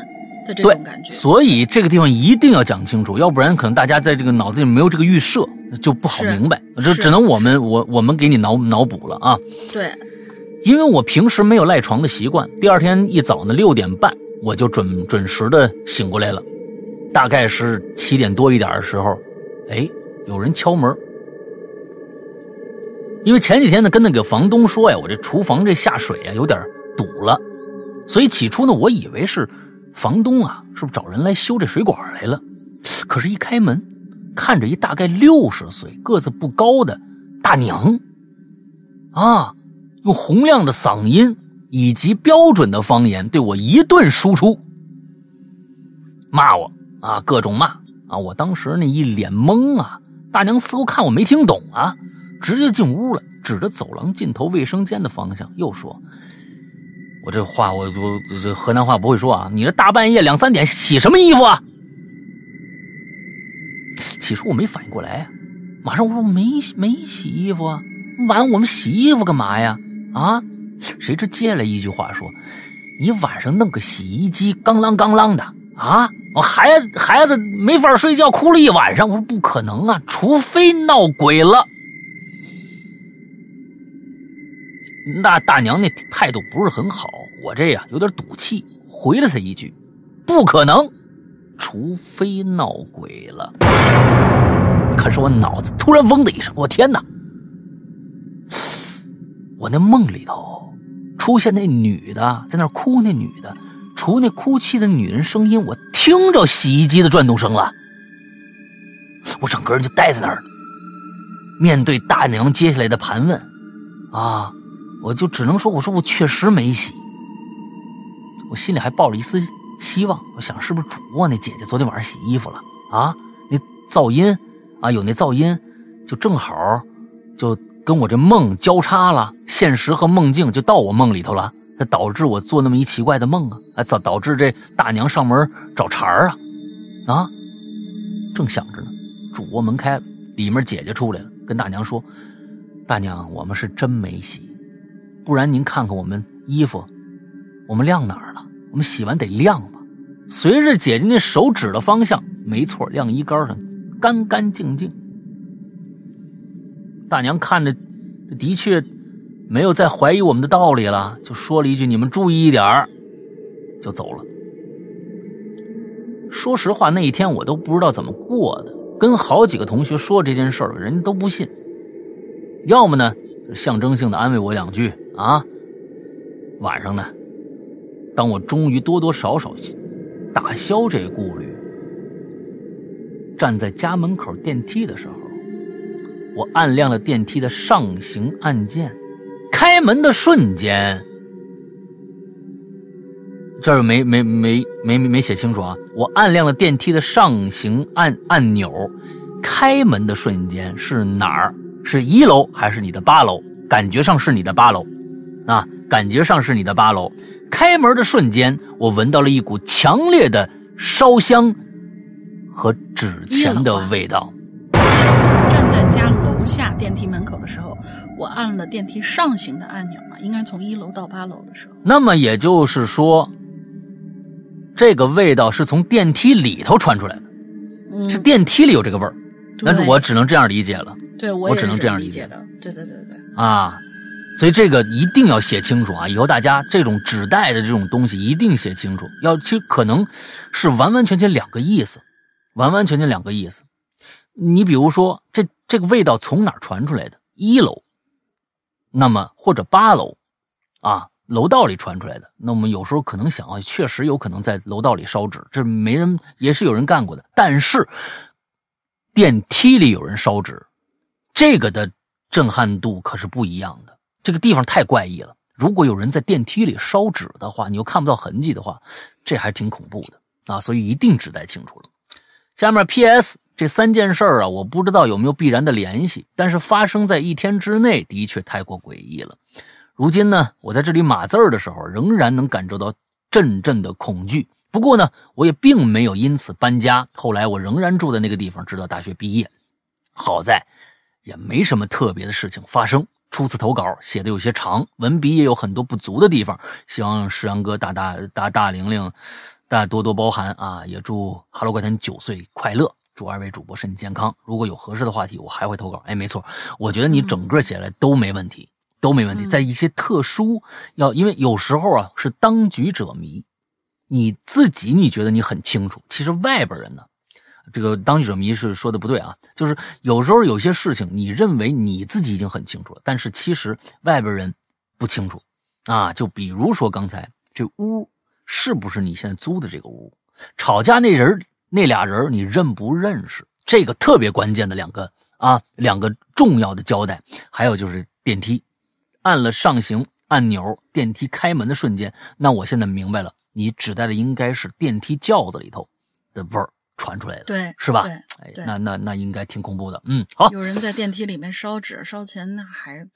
的这种感觉。所以这个地方一定要讲清楚，要不然可能大家在这个脑子里没有这个预设，就不好明白。就只能我们我我们给你脑脑补了啊。对，因为我平时没有赖床的习惯，第二天一早呢六点半。我就准准时的醒过来了，大概是七点多一点的时候，哎，有人敲门。因为前几天呢，跟那个房东说呀，我这厨房这下水啊有点堵了，所以起初呢，我以为是房东啊，是不是找人来修这水管来了？可是，一开门，看着一大概六十岁、个子不高的大娘，啊，用洪亮的嗓音。以及标准的方言对我一顿输出，骂我啊，各种骂啊！我当时那一脸懵啊，大娘似乎看我没听懂啊，直接进屋了，指着走廊尽头卫生间的方向，又说：“我这话我我这河南话不会说啊，你这大半夜两三点洗什么衣服啊？”起初我没反应过来，马上我说没没洗衣服啊，晚我们洗衣服干嘛呀？啊？谁知接了一句话说：“你晚上弄个洗衣机，咣啷咣啷的啊，我孩子孩子没法睡觉，哭了一晚上。我说不可能啊，除非闹鬼了。那大娘那态度不是很好，我这呀有点赌气，回了她一句：“不可能，除非闹鬼了。”可是我脑子突然嗡的一声，我天哪！我那梦里头出现那女的在那哭，那女的。除那哭泣的女人声音，我听着洗衣机的转动声了。我整个人就呆在那儿，面对大娘接下来的盘问，啊，我就只能说，我说我确实没洗。我心里还抱着一丝希望，我想是不是主卧那姐姐昨天晚上洗衣服了啊？那噪音啊，有那噪音，就正好就跟我这梦交叉了，现实和梦境就到我梦里头了。它导致我做那么一奇怪的梦啊！啊，导导致这大娘上门找茬啊！啊，正想着呢，主卧门开了，里面姐姐出来了，跟大娘说：“大娘，我们是真没洗，不然您看看我们衣服，我们晾哪儿了？我们洗完得晾吧。”随着姐姐那手指的方向，没错，晾衣杆上干干净净。大娘看着，的确。没有再怀疑我们的道理了，就说了一句：“你们注意一点就走了。说实话，那一天我都不知道怎么过的，跟好几个同学说这件事儿，人家都不信。要么呢，象征性的安慰我两句啊。晚上呢，当我终于多多少少打消这顾虑，站在家门口电梯的时候，我按亮了电梯的上行按键。开门的瞬间，这儿没没没没没写清楚啊！我按亮了电梯的上行按按钮，开门的瞬间是哪儿？是一楼还是你的八楼？感觉上是你的八楼，啊，感觉上是你的八楼。开门的瞬间，我闻到了一股强烈的烧香和纸钱的味道。电梯门口的时候。我按了电梯上行的按钮嘛，应该从一楼到八楼的时候。那么也就是说，这个味道是从电梯里头传出来的，是电梯里有这个味儿。那我只能这样理解了。对，我只能这样理解的。对对对对。啊，所以这个一定要写清楚啊！以后大家这种纸袋的这种东西一定写清楚，要其实可能是完完全全两个意思，完完全全两个意思。你比如说，这这个味道从哪传出来的？一楼。那么或者八楼，啊，楼道里传出来的。那我们有时候可能想啊，确实有可能在楼道里烧纸，这没人也是有人干过的。但是电梯里有人烧纸，这个的震撼度可是不一样的。这个地方太怪异了。如果有人在电梯里烧纸的话，你又看不到痕迹的话，这还挺恐怖的啊。所以一定指代清楚了。下面 P.S. 这三件事啊，我不知道有没有必然的联系，但是发生在一天之内，的确太过诡异了。如今呢，我在这里码字儿的时候，仍然能感受到阵阵的恐惧。不过呢，我也并没有因此搬家。后来我仍然住在那个地方，直到大学毕业。好在也没什么特别的事情发生。初次投稿写的有些长，文笔也有很多不足的地方，希望石阳哥、大大、大大玲玲，大家多多包涵啊！也祝哈喽怪谈九岁快乐。祝二位主播身体健康。如果有合适的话题，我还会投稿。哎，没错，我觉得你整个写来都没问题，都没问题。在一些特殊要，因为有时候啊是当局者迷，你自己你觉得你很清楚，其实外边人呢，这个当局者迷是说的不对啊。就是有时候有些事情，你认为你自己已经很清楚了，但是其实外边人不清楚啊。就比如说刚才这屋是不是你现在租的这个屋？吵架那人。那俩人你认不认识？这个特别关键的两个啊，两个重要的交代。还有就是电梯，按了上行按钮，电梯开门的瞬间，那我现在明白了，你指代的应该是电梯轿子里头的味儿传出来的，对，是吧？哎，那那那应该挺恐怖的。嗯，好，有人在电梯里面烧纸烧钱，那还。哎，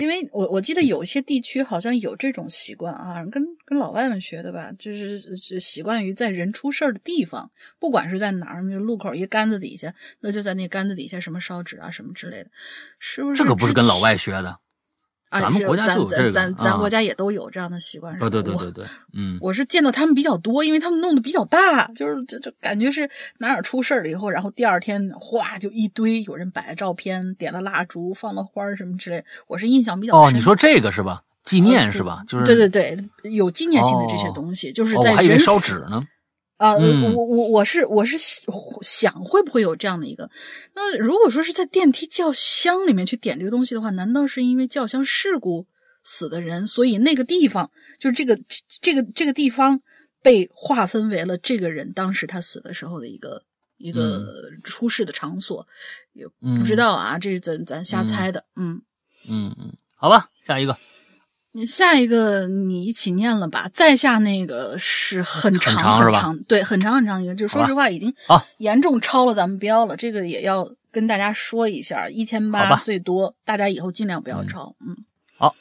因为我我记得有些地区好像有这种习惯啊，跟跟老外们学的吧，就是习惯于在人出事儿的地方，不管是在哪儿，就路口一杆子底下，那就在那杆子底下什么烧纸啊什么之类的，是不是？这可不是跟老外学的，咱们国家就有这个，咱咱咱国家也都有这样的习惯。对对对对对，嗯，我是见到他们比较多，因为他们弄得比较大，就是就就感觉是哪哪出事儿了以后，然后第二天哗就一堆有人摆了照片，点了蜡烛，放了花什么之类。我是印象比较哦，你说这个是吧？纪念是吧？就是对对对，有纪念性的这些东西，就是在还以为烧纸呢。啊，我我我是我是想会不会有这样的一个？那如果说是在电梯轿厢里面去点这个东西的话，难道是因为轿厢事故死的人，所以那个地方就是这个这个这个地方被划分为了这个人当时他死的时候的一个一个出事的场所？也不知道啊，这是咱咱瞎猜的。嗯嗯嗯，好吧，下一个。你下一个你一起念了吧？再下那个是很长很长，对，很长很长一个，就说实话已经严重超了咱们标了。这个也要跟大家说一下，一千八最多，大家以后尽量不要超。嗯，好，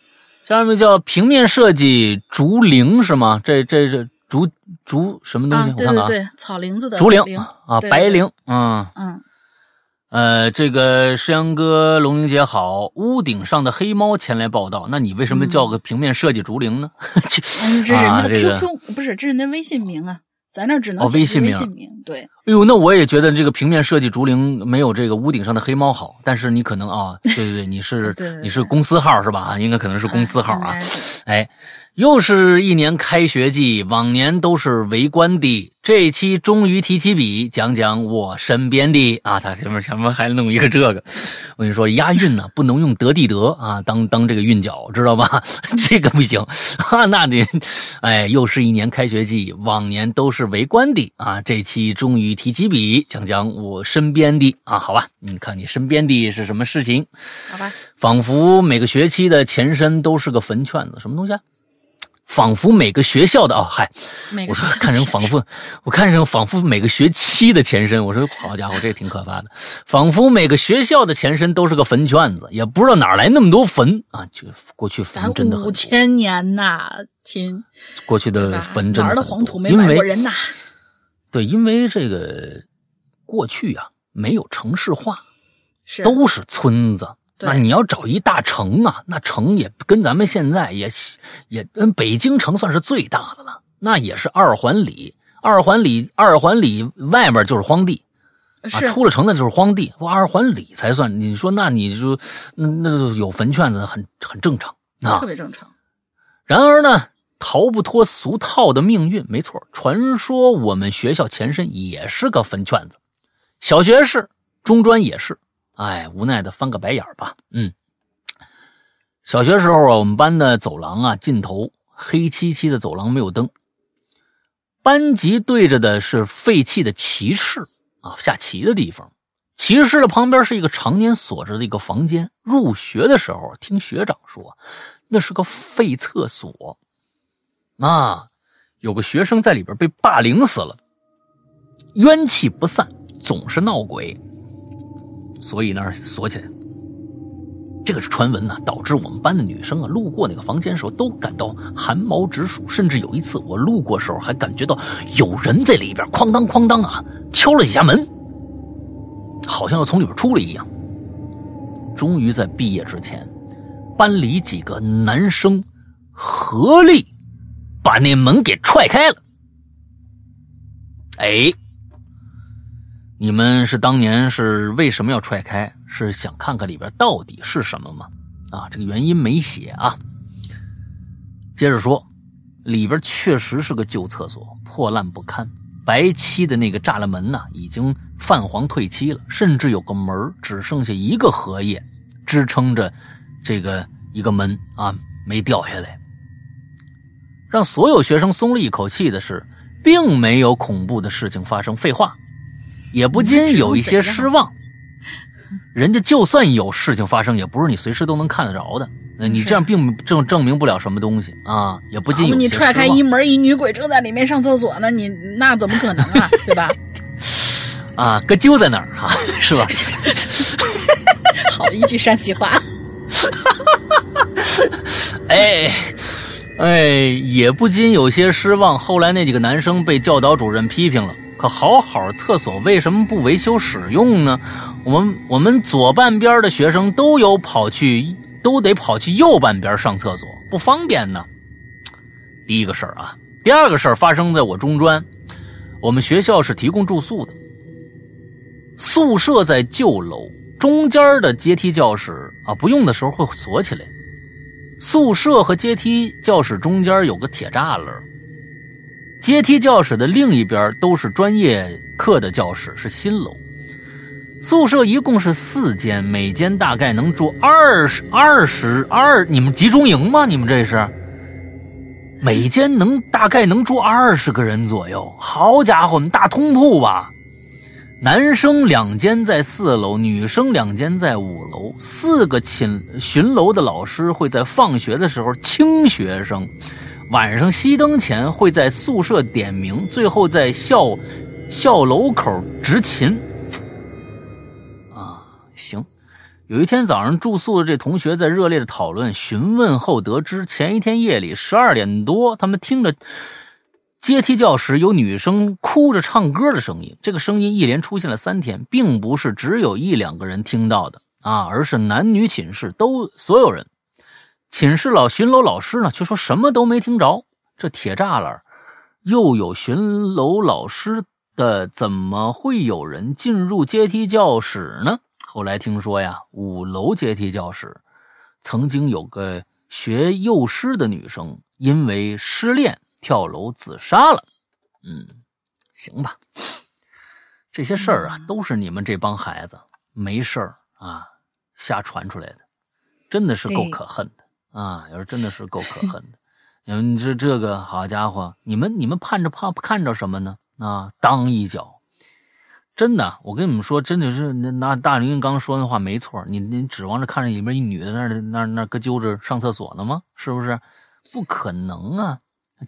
下面叫平面设计竹林是吗？这这这竹竹什么东西？对对对，草林子的竹林啊，白灵，嗯嗯。呃，这个诗阳哥、龙玲姐好，屋顶上的黑猫前来报道。那你为什么叫个平面设计竹林呢？*laughs* 这是人的 QQ，不是，这是人的微信名啊。咱那只能微信名，对。哎呦，那我也觉得这个平面设计竹林没有这个屋顶上的黑猫好。但是你可能啊，对对对，你是 *laughs* 你是公司号是吧？应该可能是公司号啊。哎。又是一年开学季，往年都是围观的，这期终于提起笔，讲讲我身边的。啊，他前面前面还弄一个这个，我跟你说押韵呢，*laughs* 不能用得地得啊，当当这个韵脚，知道吧？*laughs* 这个不行。*laughs* 啊，那得，哎，又是一年开学季，往年都是围观的。啊，这期终于提起笔，讲讲我身边的。啊，好吧，你看你身边的是什么事情？好吧，仿佛每个学期的前身都是个坟圈子，什么东西啊？仿佛每个学校的哦，嗨，我说看人仿佛，*laughs* 我看成仿佛每个学期的前身。我说好家伙，这挺可怕的。仿佛每个学校的前身都是个坟圈子，也不知道哪来那么多坟啊！就过去坟真的很五千年呐，亲，过去的坟真的哪儿的黄土没埋过人呐。对，因为这个过去啊，没有城市化，是都是村子。那你要找一大城啊，那城也跟咱们现在也也跟北京城算是最大的了，那也是二环里，二环里二环里外面就是荒地，啊，出了城那就是荒地，二环里才算。你说那你就那那有坟圈子很很正常啊，特别正常。然而呢，逃不脱俗套的命运，没错。传说我们学校前身也是个坟圈子，小学是，中专也是。哎，无奈的翻个白眼儿吧。嗯，小学时候啊，我们班的走廊啊，尽头黑漆漆的走廊没有灯，班级对着的是废弃的棋室啊，下棋的地方。棋室的旁边是一个常年锁着的一个房间。入学的时候，听学长说，那是个废厕所，啊，有个学生在里边被霸凌死了，冤气不散，总是闹鬼。所以那儿锁起来，这个是传闻呢，导致我们班的女生啊，路过那个房间的时候都感到寒毛直竖，甚至有一次我路过时候还感觉到有人在里边哐当哐当啊敲了几下门，好像要从里边出来一样。终于在毕业之前，班里几个男生合力把那门给踹开了。哎。你们是当年是为什么要踹开？是想看看里边到底是什么吗？啊，这个原因没写啊。接着说，里边确实是个旧厕所，破烂不堪，白漆的那个栅栏门呢，已经泛黄褪漆了，甚至有个门只剩下一个荷叶支撑着，这个一个门啊没掉下来。让所有学生松了一口气的是，并没有恐怖的事情发生。废话。也不禁有一些失望，人家就算有事情发生，也不是你随时都能看得着的。那你这样并证证明不了什么东西啊，也不禁有你踹开一门，一女鬼正在里面上厕所呢，你那怎么可能啊？对吧？*laughs* 啊，哥就在那儿哈，是吧？*laughs* 好一句山西话。*laughs* 哎哎，也不禁有些失望。后来那几个男生被教导主任批评了。可好好厕所为什么不维修使用呢？我们我们左半边的学生都有跑去都得跑去右半边上厕所，不方便呢。第一个事儿啊，第二个事儿发生在我中专，我们学校是提供住宿的，宿舍在旧楼中间的阶梯教室啊，不用的时候会锁起来。宿舍和阶梯教室中间有个铁栅栏，阶梯教室的另一边都是专业课的教室，是新楼。宿舍一共是四间，每间大概能住二十二十二。你们集中营吗？你们这是？每间能大概能住二十个人左右。好家伙，我们大通铺吧？男生两间在四楼，女生两间在五楼。四个寝巡楼的老师会在放学的时候清学生，晚上熄灯前会在宿舍点名，最后在校校楼口执勤。啊行，有一天早上住宿的这同学在热烈的讨论询问后得知，前一天夜里十二点多，他们听着阶梯教室有女生哭着唱歌的声音。这个声音一连出现了三天，并不是只有一两个人听到的啊，而是男女寝室都所有人。寝室老巡楼老师呢，却说什么都没听着。这铁栅栏又有巡楼老师的，怎么会有人进入阶梯教室呢？后来听说呀，五楼阶梯教室曾经有个学幼师的女生，因为失恋跳楼自杀了。嗯，行吧，这些事儿啊，都是你们这帮孩子没事儿啊瞎传出来的，真的是够可恨的啊！要是真的是够可恨的，你这这个好家伙，你们你们盼着怕看着什么呢？啊，当一脚。真的，我跟你们说，真的是那那大林刚说那话没错。你你指望着看着里面一女的那那那搁揪着上厕所呢吗？是不是？不可能啊！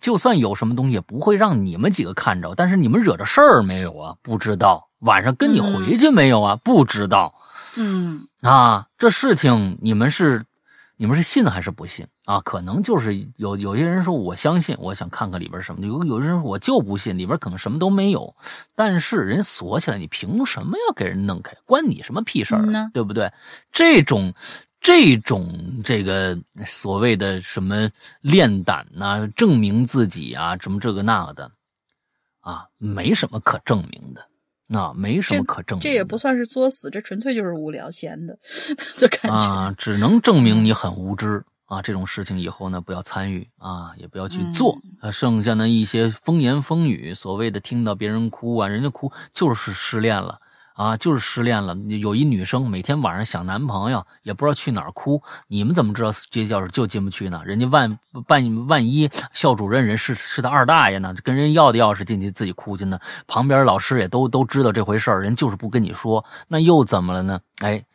就算有什么东西，也不会让你们几个看着。但是你们惹着事儿没有啊？不知道。晚上跟你回去没有啊？不知道。嗯啊，这事情你们是。你们是信还是不信啊？可能就是有有些人说我相信，我想看看里边什么。有有些人说我就不信，里边可能什么都没有。但是人锁起来，你凭什么要给人弄开？关你什么屁事儿呢？对不对？这种这种这个所谓的什么练胆呐，证明自己啊，什么这个那个的啊，没什么可证明的。那没什么可证明，这也不算是作死，这纯粹就是无聊闲的 *laughs* 的感觉啊！只能证明你很无知啊！这种事情以后呢，不要参与啊，也不要去做。呃，剩下的一些风言风语，所谓的听到别人哭啊，人家哭就是失恋了。啊，就是失恋了。有一女生每天晚上想男朋友，也不知道去哪儿哭。你们怎么知道这教室就进不去呢？人家万万万一校主任人是是他二大爷呢？跟人要的钥匙进去自己哭去呢？旁边老师也都都知道这回事儿，人就是不跟你说，那又怎么了呢？哎，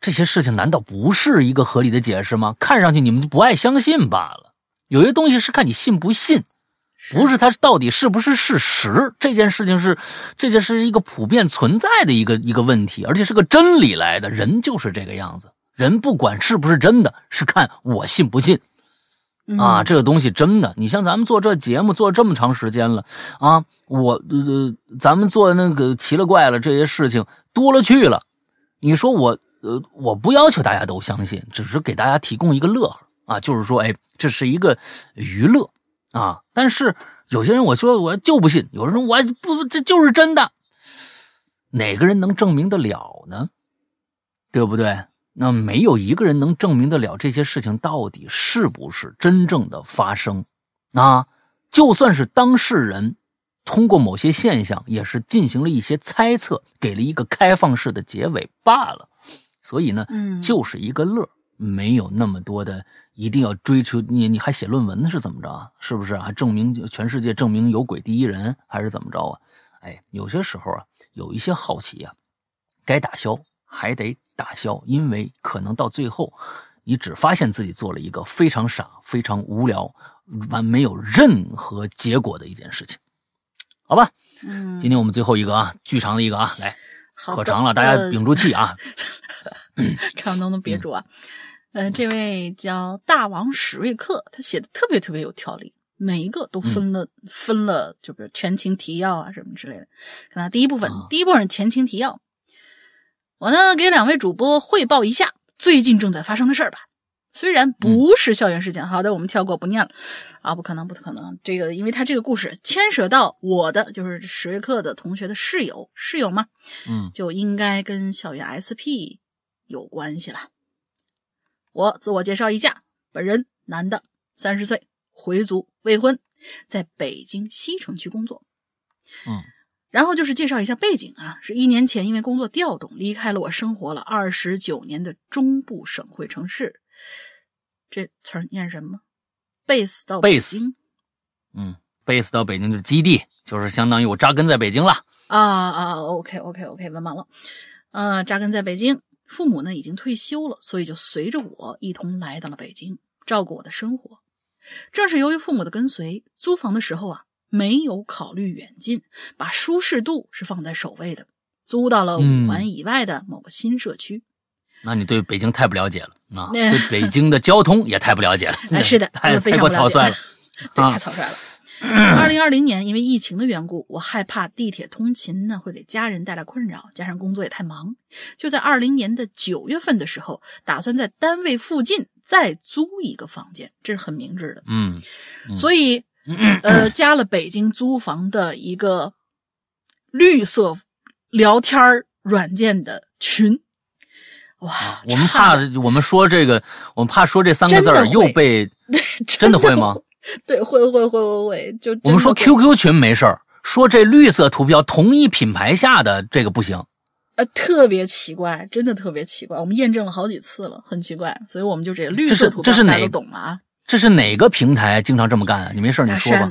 这些事情难道不是一个合理的解释吗？看上去你们不爱相信罢了。有些东西是看你信不信。不是它到底是不是事实？这件事情是，这件事是一个普遍存在的一个一个问题，而且是个真理来的。人就是这个样子，人不管是不是真的，是看我信不信啊。这个东西真的，你像咱们做这节目做这么长时间了啊，我呃，咱们做那个奇了怪了这些事情多了去了。你说我呃，我不要求大家都相信，只是给大家提供一个乐呵啊，就是说，哎，这是一个娱乐。啊！但是有些人我说我就不信，有人说我不这就是真的，哪个人能证明得了呢？对不对？那没有一个人能证明得了这些事情到底是不是真正的发生。啊，就算是当事人通过某些现象，也是进行了一些猜测，给了一个开放式的结尾罢了。所以呢，嗯，就是一个乐。没有那么多的一定要追求你，你还写论文呢是怎么着啊？是不是啊？证明全世界证明有鬼第一人还是怎么着啊？哎，有些时候啊，有一些好奇啊，该打消还得打消，因为可能到最后，你只发现自己做了一个非常傻、非常无聊、完没有任何结果的一件事情，好吧？嗯，今天我们最后一个啊，巨长的一个啊，来，可长了，大家屏住气啊，*laughs* 看能不能憋住啊。嗯，*laughs* 这位叫大王史瑞克，他写的特别特别有条理，每一个都分了分了，就比如前情提要啊什么之类的。看他第一部分，第一部分前情提要，我呢给两位主播汇报一下最近正在发生的事儿吧。虽然不是校园事件，好的，我们跳过不念了啊，不可能，不可能。这个，因为他这个故事牵涉到我的，就是史瑞克的同学的室友，室友嘛，嗯，就应该跟校园 SP 有关系了。我自我介绍一下，本人男的，三十岁，回族，未婚，在北京西城区工作。嗯，然后就是介绍一下背景啊，是一年前因为工作调动离开了我生活了二十九年的中部省会城市。这词儿念什么？base 到北京。嗯，base 到北京就是基地，就是相当于我扎根在北京了。啊啊，OK OK OK，文盲了。呃，扎根在北京，父母呢已经退休了，所以就随着我一同来到了北京，照顾我的生活。正是由于父母的跟随，租房的时候啊，没有考虑远近，把舒适度是放在首位的，租到了五环以外的某个新社区。那你对北京太不了解了啊！*laughs* 对北京的交通也太不了解了。哎，是的，*laughs* 太非常过草率了，*laughs* 对，太草率了。二零二零年因为疫情的缘故，我害怕地铁通勤呢会给家人带来困扰，加上工作也太忙，就在二零年的九月份的时候，打算在单位附近再租一个房间，这是很明智的。嗯，所以呃，加了北京租房的一个绿色聊天软件的群。哇，我们怕我们说这个，我们怕说这三个字儿又被 *laughs* 真的会吗？*laughs* 对，会会会会会，就我们说 QQ 群没事儿，说这绿色图标同一品牌下的这个不行，呃，特别奇怪，真的特别奇怪，我们验证了好几次了，很奇怪，所以我们就这个绿色图标大家都懂了啊。这是哪个平台经常这么干啊？你没事你说吧。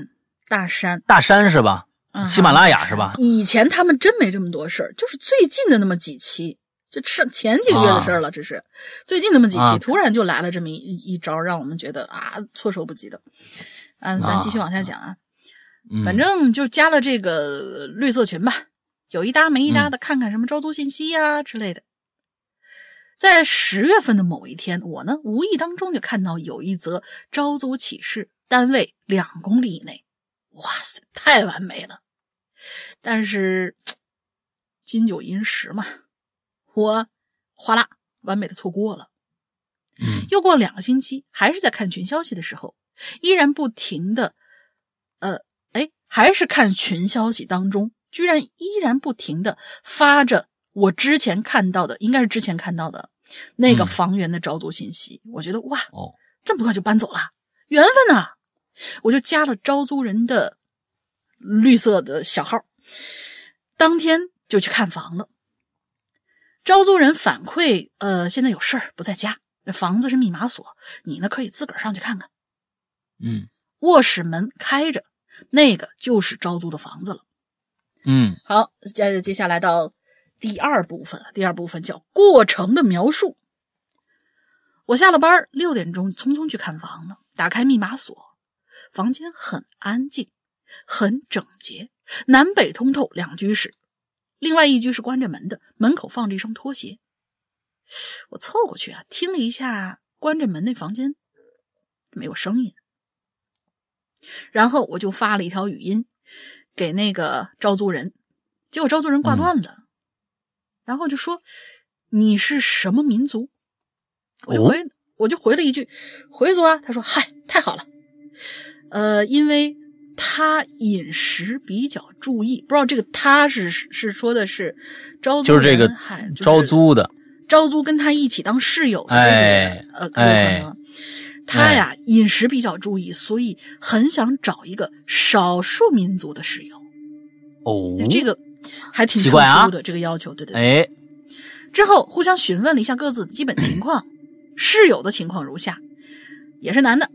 大山，大山是吧？喜马拉雅是吧？以前他们真没这么多事儿，就是最近的那么几期。就上前几个月的事儿了，这是最近那么几期，突然就来了这么一一招，让我们觉得啊措手不及的。嗯，咱继续往下讲啊，反正就加了这个绿色群吧，有一搭没一搭的，看看什么招租信息呀之类的。在十月份的某一天，我呢无意当中就看到有一则招租启事，单位两公里以内，哇塞，太完美了。但是金九银十嘛。我哗啦，完美的错过了。嗯，又过两个星期，还是在看群消息的时候，依然不停的，呃，哎，还是看群消息当中，居然依然不停的发着我之前看到的，应该是之前看到的那个房源的招租信息。我觉得哇，哦，这么快就搬走了，缘分呐！我就加了招租人的绿色的小号，当天就去看房了。招租人反馈，呃，现在有事儿不在家，那房子是密码锁，你呢可以自个儿上去看看。嗯，卧室门开着，那个就是招租的房子了。嗯，好，接接下来到第二部分，第二部分叫过程的描述。我下了班，六点钟匆匆去看房了，打开密码锁，房间很安静，很整洁，南北通透，两居室。另外一居是关着门的，门口放着一双拖鞋。我凑过去啊，听了一下关着门那房间，没有声音。然后我就发了一条语音给那个招租人，结果招租人挂断了，然后就说：“你是什么民族？”我就回，我就回了一句：“回族啊。”他说：“嗨，太好了，呃，因为。”他饮食比较注意，不知道这个他是是说的是招租就是这个招租的招租跟他一起当室友的这个呃，可能他呀饮食比较注意，所以很想找一个少数民族的室友。哦，这个还挺特殊的这个要求，对对对。哎，之后互相询问了一下各自的基本情况，室友的情况如下：也是男的，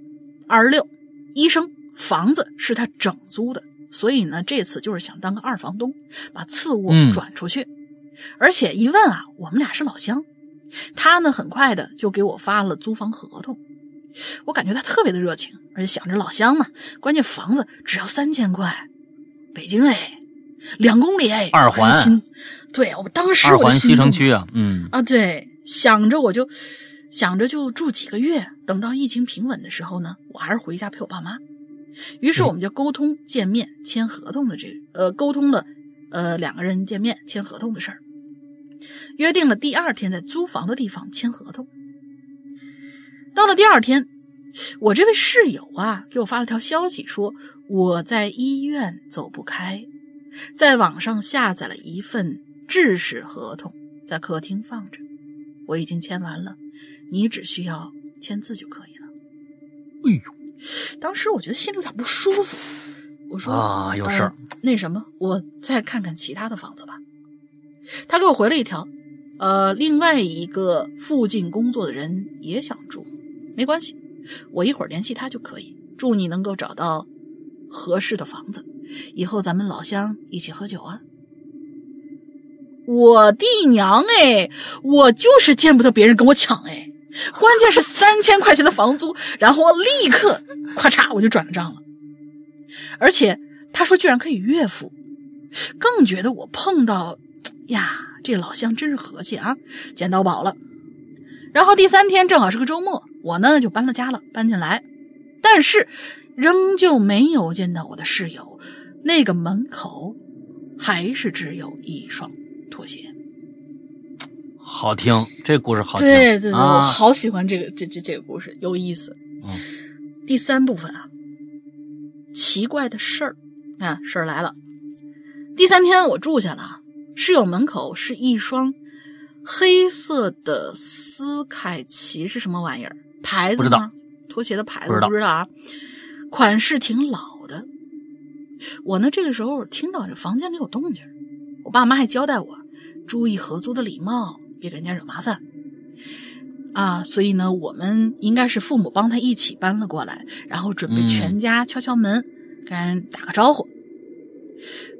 二十六，医生。房子是他整租的，所以呢，这次就是想当个二房东，把次卧转出去。而且一问啊，我们俩是老乡，他呢很快的就给我发了租房合同。我感觉他特别的热情，而且想着老乡嘛，关键房子只要三千块，北京哎，两公里哎，二环，对我当时二环西城区 *laughs* 啊，嗯啊对，想着我就想着就住几个月，等到疫情平稳的时候呢，我还是回家陪我爸妈。于是我们就沟通见面签合同的这个呃沟通了呃两个人见面签合同的事儿，约定了第二天在租房的地方签合同。到了第二天，我这位室友啊给我发了条消息，说我在医院走不开，在网上下载了一份制式合同，在客厅放着，我已经签完了，你只需要签字就可以了。哎呦，当时我觉得心里有点不舒服，我说啊有事儿呃那什么，我再看看其他的房子吧。他给我回了一条，呃，另外一个附近工作的人也想住，没关系，我一会儿联系他就可以。祝你能够找到合适的房子，以后咱们老乡一起喝酒啊！我弟娘哎，我就是见不得别人跟我抢哎，关键是三千块钱的房租，然后我立刻咔嚓我就转了账了，而且他说居然可以月付，更觉得我碰到呀，这老乡真是和气啊，捡到宝了。然后第三天正好是个周末，我呢就搬了家了，搬进来，但是仍旧没有见到我的室友，那个门口还是只有一双拖鞋。好听，这故事好听。对对对，啊我好喜欢这个这这这个故事，有意思。嗯，第三部分啊，奇怪的事儿啊，事儿来了。第三天我住下了，室友门口是一双黑色的斯凯奇是什么玩意儿？牌子不知道吗？拖鞋的牌子不知道啊，款式挺老的。我呢，这个时候听到这房间里有动静，我爸妈还交代我注意合租的礼貌，别给人家惹麻烦。啊，所以呢，我们应该是父母帮他一起搬了过来，然后准备嗯全家敲敲门，跟人打个招呼。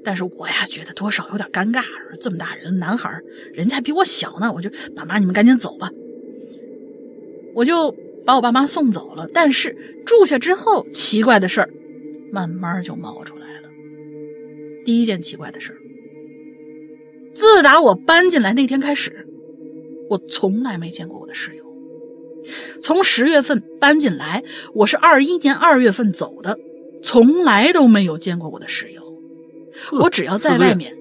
但是我呀，觉得多少有点尴尬，这么大人男孩，人家还比我小呢，我就爸妈你们赶紧走吧，我就把我爸妈送走了。但是住下之后，奇怪的事儿慢慢就冒出来了。第一件奇怪的事儿，自打我搬进来那天开始，我从来没见过我的室友。从十月份搬进来，我是二一年二月份走的，从来都没有见过我的室友。我只要在外面，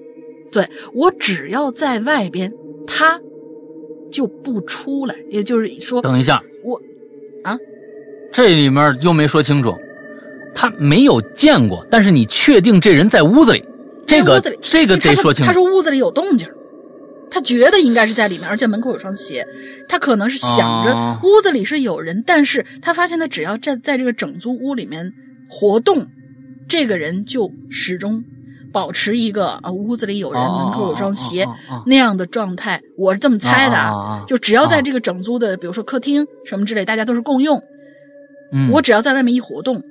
对我只要在外边，他就不出来。也就是说，等一下，我啊这里面又没说清楚，他没有见过，但是你确定这人在屋子里，这个这个得说清楚。他说屋子里有动静儿，他觉得应该是在里面，而且门口有双鞋，他可能是想着哦。屋子里是有人，但是他发现他只要在在这个整租屋里面活动，这个人就始终保持一个啊屋子里有人，哦门口有双鞋那样的状态。我是这么猜的，啊就只要在这个整租的，比如说客厅什么之类，大家都是共用，嗯，我只要在外面一活动，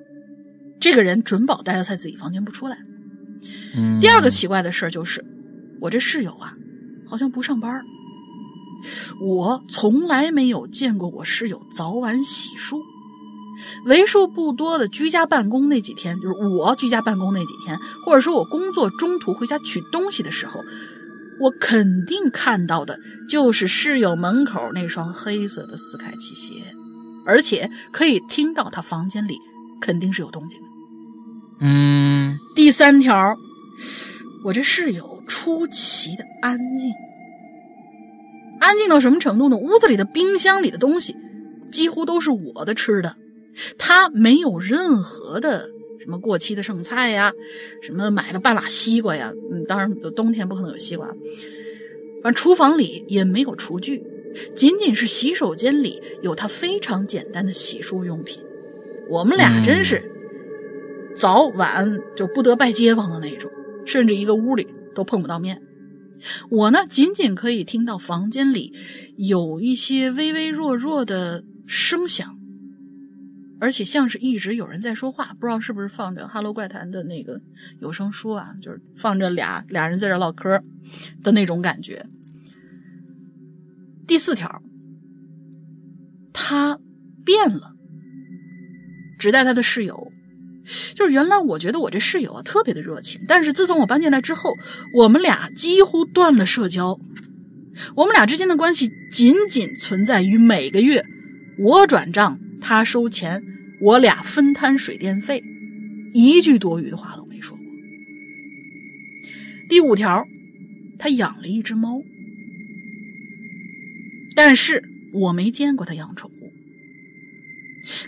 这个人准保待在自己房间不出来。嗯。第二个奇怪的事儿就是，我这室友啊，好像不上班儿我从来没有见过我室友早晚洗漱。为数不多的居家办公那几天，就是我居家办公那几天，或者说我工作中途回家取东西的时候，我肯定看到的就是室友门口那双黑色的斯凯奇鞋，而且可以听到他房间里肯定是有动静的。嗯第三条，我这室友出奇的安静，安静到什么程度呢？屋子里的冰箱里的东西几乎都是我的吃的，他没有任何的什么过期的剩菜呀，什么买了半拉西瓜呀，嗯，当然冬天不可能有西瓜，反正厨房里也没有厨具，仅仅是洗手间里有他非常简单的洗漱用品。我们俩真是早晚就不得拜街坊的那种，甚至一个屋里都碰不到面。我呢，仅仅可以听到房间里有一些微微弱弱的声响，而且像是一直有人在说话，不知道是不是放着《哈喽怪谈》的那个有声书啊，就是放着俩俩人在这唠嗑的那种感觉。第四条，他变了，只带他的室友。就是原来我觉得我这室友啊特别的热情，但是自从我搬进来之后，我们俩几乎断了社交。我们俩之间的关系仅仅存在于每个月我转账，他收钱，我俩分摊水电费，一句多余的话都没说过。第五条，他养了一只猫，但是我没见过他养宠。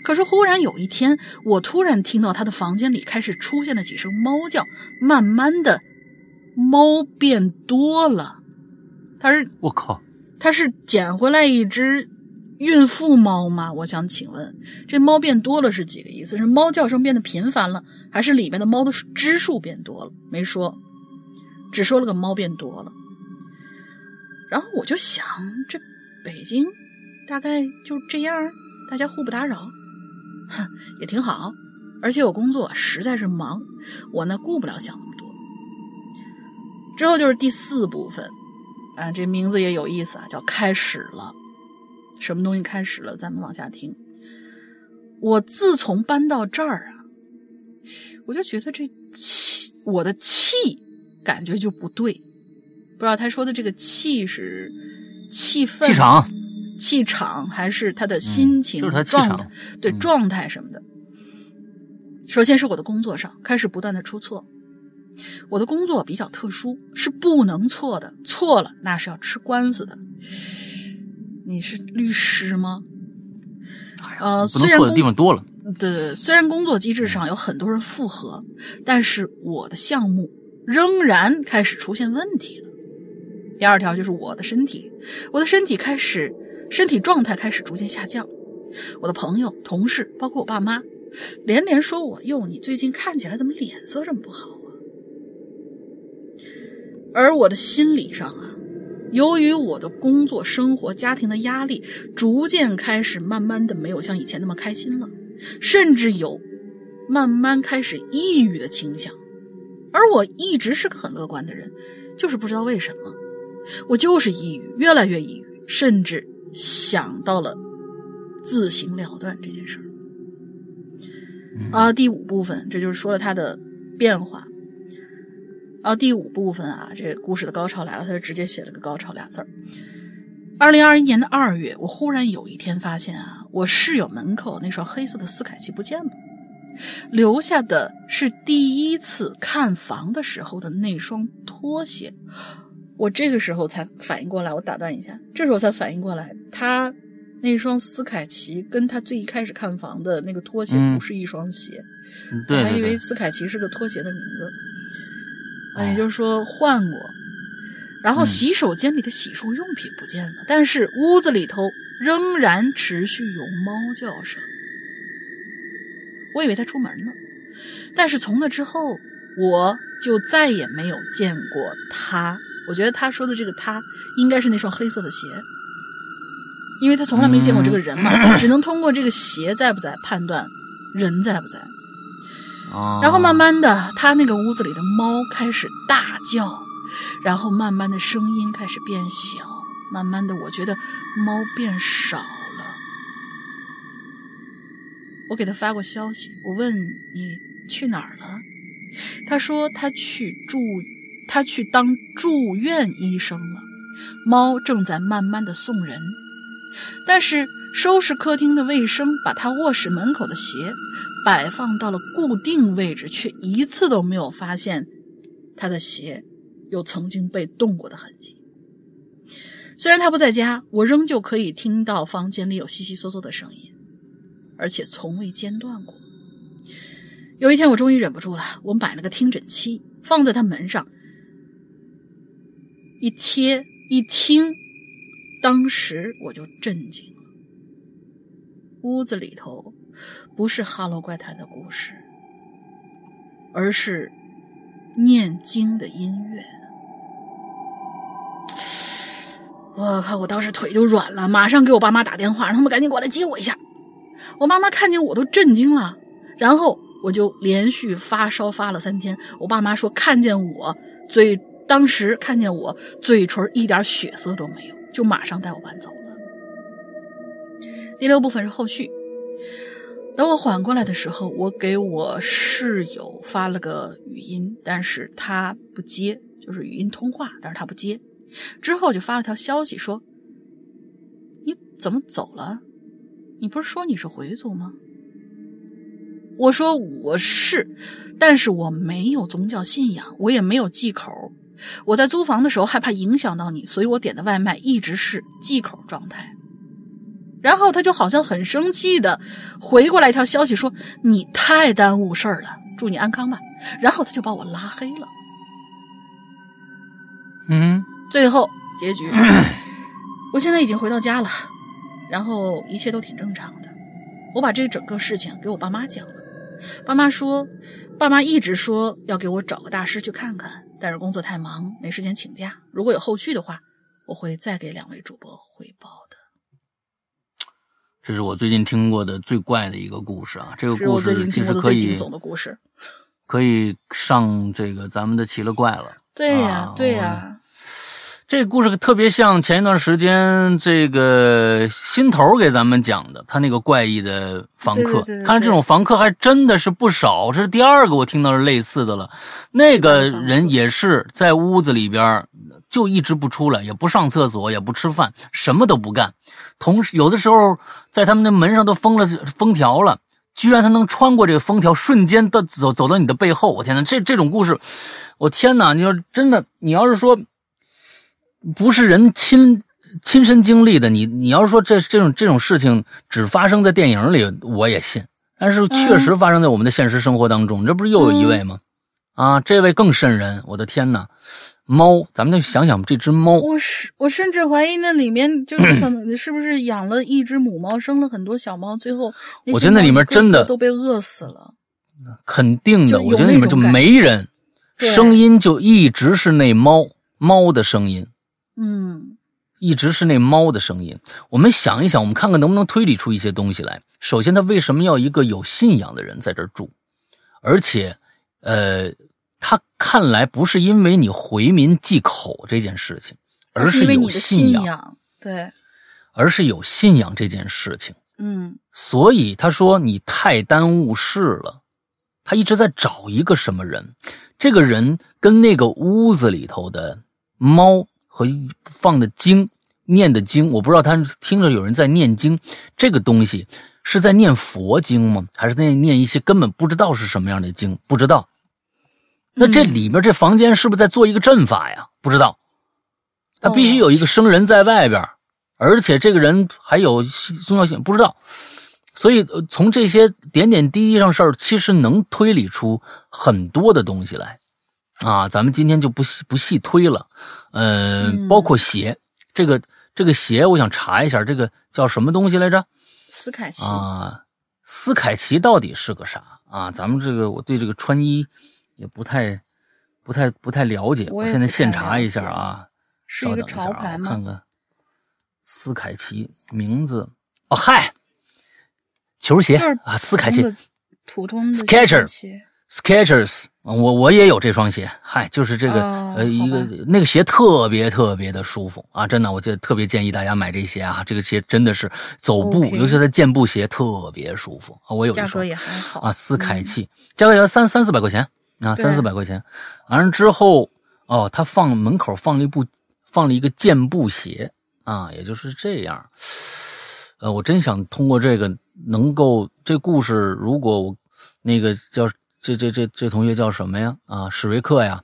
可是忽然有一天，我突然听到他的房间里开始出现了几声猫叫，慢慢的，猫变多了。他是我靠，他是捡回来一只孕妇猫吗？我想请问，这猫变多了是几个意思？是猫叫声变得频繁了，还是里面的猫的只数变多了？没说，只说了个猫变多了。然后我就想，这北京大概就这样。大家互不打扰，哼，也挺好。而且我工作实在是忙，我呢顾不了想那么多。之后就是第四部分，啊，这名字也有意思啊，叫开始了。什么东西开始了？咱们往下听。我自从搬到这儿啊，我就觉得这气，我的气感觉就不对。不知道他说的这个气是气氛、气场。气场还是他的心情状态，对状态什么的。首先是我的工作上开始不断的出错，我的工作比较特殊，是不能错的，错了那是要吃官司的。你是律师吗？呃，虽然错的地方多了。对，虽然工作机制上有很多人复合，但是我的项目仍然开始出现问题了。第二条就是我的身体，我的身体开始。身体状态开始逐渐下降，我的朋友、同事，包括我爸妈，连连说我：“哟，你最近看起来怎么脸色这么不好啊？”而我的心理上啊，由于我的工作、生活、家庭的压力，逐渐开始慢慢的没有像以前那么开心了，甚至有慢慢开始抑郁的倾向。而我一直是个很乐观的人，就是不知道为什么，我就是抑郁，越来越抑郁，甚至。想到了自行了断这件事儿啊，第五部分这就是说了他的变化啊，第五部分啊，这故事的高潮来了，他就直接写了个“高潮”俩字儿。二零二一年的二月，我忽然有一天发现啊，我室友门口那双黑色的斯凯奇不见了，留下的是第一次看房的时候的那双拖鞋。我这个时候才反应过来，我打断一下，这时候才反应过来，他那双斯凯奇跟他最一开始看房的那个拖鞋不是一双鞋，我还以为斯凯奇是个拖鞋的名字，啊，也就是说换过。然后洗手间里的洗漱用品不见了，但是屋子里头仍然持续有猫叫声。我以为他出门了，但是从那之后，我就再也没有见过他。我觉得他说的这个他应该是那双黑色的鞋，因为他从来没见过这个人嘛，只能通过这个鞋在不在判断人在不在。然后慢慢的，他那个屋子里的猫开始大叫，然后慢慢的声音开始变小，慢慢的我觉得猫变少了。我给他发过消息，我问你去哪儿了，他说他去住。他去当住院医生了，猫正在慢慢的送人，但是收拾客厅的卫生，把他卧室门口的鞋摆放到了固定位置，却一次都没有发现他的鞋有曾经被动过的痕迹。虽然他不在家，我仍旧可以听到房间里有悉悉嗦嗦的声音，而且从未间断过。有一天，我终于忍不住了，我买了个听诊器，放在他门上。一贴一听，当时我就震惊了。屋子里头不是《哈喽怪谈》的故事，而是念经的音乐。我靠！我当时腿就软了，马上给我爸妈打电话，让他们赶紧过来接我一下。我妈妈看见我都震惊了，然后我就连续发烧发了三天。我爸妈说看见我最。当时看见我嘴唇一点血色都没有，就马上带我搬走了。第六部分是后续。等我缓过来的时候，我给我室友发了个语音，但是他不接，就是语音通话，但是他不接。之后就发了条消息说：“你怎么走了？你不是说你是回族吗？”我说我是，但是我没有宗教信仰，我也没有忌口。我在租房的时候害怕影响到你，所以我点的外卖一直是忌口状态。然后他就好像很生气的回过来一条消息说：“你太耽误事儿了，祝你安康吧。”然后他就把我拉黑了。嗯，最后结局，我现在已经回到家了，然后一切都挺正常的。我把这整个事情给我爸妈讲了，爸妈说，爸妈一直说要给我找个大师去看看，但是工作太忙，没时间请假。如果有后续的话，我会再给两位主播汇报的。这是我最近听过的最怪的一个故事啊！这个故事其实可以惊悚的故事。可以上这个咱们的奇了怪了。对呀、啊对呀、这个故事特别像前一段时间这个新头给咱们讲的，他那个怪异的房客。看来这种房客还真的是不少，这是第二个我听到是类似的了。那个人也是在屋子里边就一直不出来，也不上厕所，也不吃饭，什么都不干。同时，有的时候在他们的门上都封了封条了。居然他能穿过这个封条，瞬间的走走到你的背后！我天哪，这这种故事，我天哪！你要真的，你要是说不是人亲亲身经历的，你你要是说这这种这种事情只发生在电影里，我也信。但是确实发生在我们的现实生活当中，这不是又有一位吗？啊，这位更瘆人！我的天哪，猫，咱们就想想这只猫，我是我甚至怀疑那里面就是可能是不是养了一只母猫，生了很多小猫，最后我觉得那里面真的都被饿死了。肯定的，我觉得里面就没人，声音就一直是那猫猫的声音。嗯一直是那猫的声音。我们想一想，我们看看能不能推理出一些东西来。首先，他为什么要一个有信仰的人在这儿住？而且，呃，他看来不是因为你回民忌口这件事情，而有是因为你的信仰，对，而是有信仰这件事情。嗯所以他说你太耽误事了。他一直在找一个什么人，这个人跟那个屋子里头的猫和放的经、念的经，我不知道他听着有人在念经，这个东西是在念佛经吗？还是在念一些根本不知道是什么样的经？不知道。那这里面这房间是不是在做一个阵法呀？不知道。他必须有一个生人在外边，而且这个人还有重要性，不知道。所以，呃从这些点点滴滴上事儿，其实能推理出很多的东西来，啊，咱们今天就不细不细推了，呃，嗯包括鞋，这个这个鞋，我想查一下，这个叫什么东西来着？斯凯奇，啊，斯凯奇到底是个啥啊？咱们这个我对这个穿衣也不太不太不太了解，我也现在现查一下啊，是一个稍等一下啊，潮牌吗？我看看斯凯奇名字哦，嗨，球鞋啊，斯凯奇普通的普我我也有这双鞋，嗨，就是这个、哦呃一个那个鞋特别特别的舒服啊，真的，我就特别建议大家买这鞋啊，这个鞋真的是走步尤其是健步鞋特别舒服啊，我有一双价格也还好啊，斯凯奇，价格要三三四百块钱啊，三四百块钱，完了之后哦，他放门口放了一部放了一个健步鞋啊，也就是这样。呃，我真想通过这个能够这故事，如果我那个叫这这这这同学叫什么呀？啊，史瑞克呀，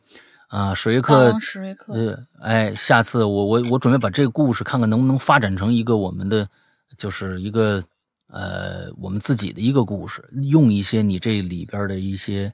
啊，史瑞克史瑞克，呃，哎，下次我我我准备把这个故事看看能不能发展成一个我们的，就是一个呃我们自己的一个故事，用一些你这里边的一些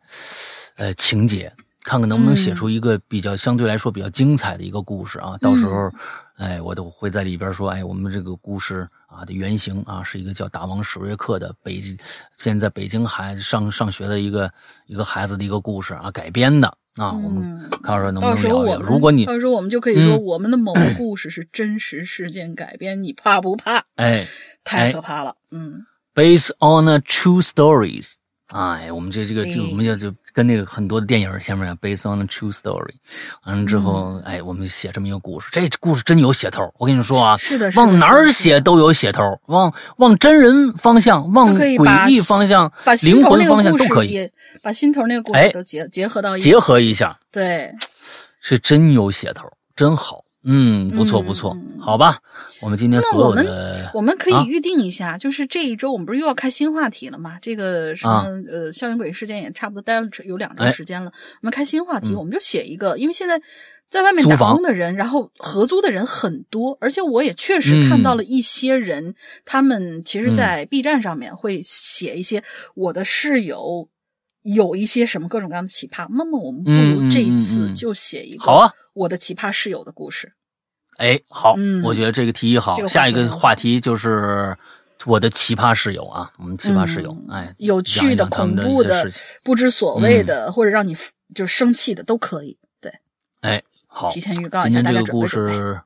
呃情节，看看能不能写嗯出一个比较相对来说比较精彩的一个故事啊。到时候，哎，我都会在里边说，哎，我们这个故事啊的原型啊是一个叫大王史瑞克的北京，现在北京孩子上上学的一个一个孩子的一个故事啊改编的啊，我们嗯看看能不到能聊聊。如果你到时候我们就可以说嗯我们的某个故事是真实事件改编，你怕不怕？哎。太可怕了，嗯，based on a true stories。哎，我们这这个就我们就就跟那个很多的电影前面啊，based on a true story，完了之后，哎，我们写这么一个故事，这故事真有写头。我跟你说啊，是的，是的往哪儿写都有写头，往往真人方向，往诡异方向把、心灵魂方向都可以把心头那个故哎事都结结合到一起，结合一下，对，是真有写头，真好嗯，不错不错，好吧，我们今天所有的我们可以预定一下，就是这一周我们不是又要开新话题了吗？这个什么呃校园诡异事件也差不多待了有两周时间了，我们开新话题，我们就写一个，因为现在在外面打工的人，然后合租的人很多，而且我也确实看到了一些人，他们其实，在 B 站上面会写一些我的室友有一些什么各种各样的奇葩，那么我们不如这一次就写一个好啊。我的奇葩室友的故事，哎，好，我觉得这个提议好。下一个话题就是我的奇葩室友啊，我们奇葩室友，哎，有趣的、恐怖的、不知所谓的，或者让你就是生气的都可以。对，哎，好，提前预告一下，今天这个故事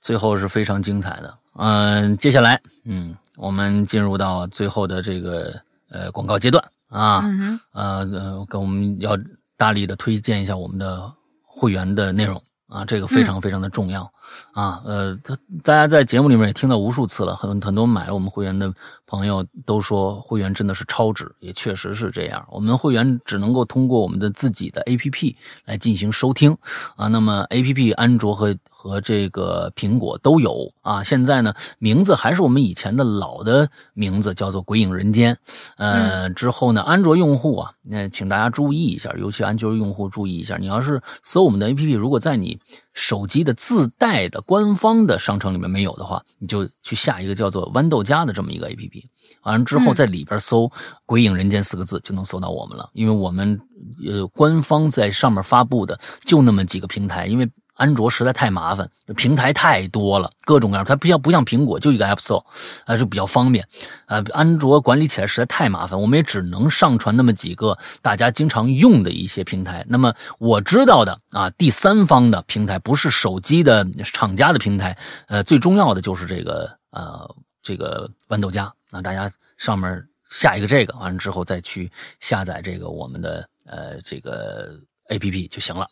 最后是非常精彩的。嗯，接下来，嗯，我们进入到最后的这个呃广告阶段啊，呃呃，跟我们要大力的推荐一下我们的会员的内容。啊，这个非常非常的重要，啊，呃，他大家在节目里面也听到无数次了，很很多买了我们会员的朋友都说会员真的是超值，也确实是这样。我们会员只能够通过我们的自己的 APP 来进行收听，啊，那么 APP 安卓和和这个苹果都有，啊，现在呢名字还是我们以前的老的名字，叫做《鬼影人间》，呃，之后呢安卓用户啊，那请大家注意一下，尤其安卓用户注意一下，你要是搜我们的 APP，如果在你手机的自带的官方的商城里面没有的话，你就去下一个叫做豌豆荚的这么一个 A P P，完了之后在里边搜“鬼影人间”四个字就能搜到我们了。因为我们呃官方在上面发布的就那么几个平台，因为。安卓实在太麻烦，平台太多了，各种各样。它不像不像苹果，就一个 App Store，啊，就比较方便。啊，安卓管理起来实在太麻烦，我们也只能上传那么几个大家经常用的一些平台。那么我知道的啊，第三方的平台不是手机的厂家的平台，呃，最重要的就是这个呃这个豌豆荚。那大家上面下一个这个，完了之后再去下载这个我们的呃这个。A P P 就行了，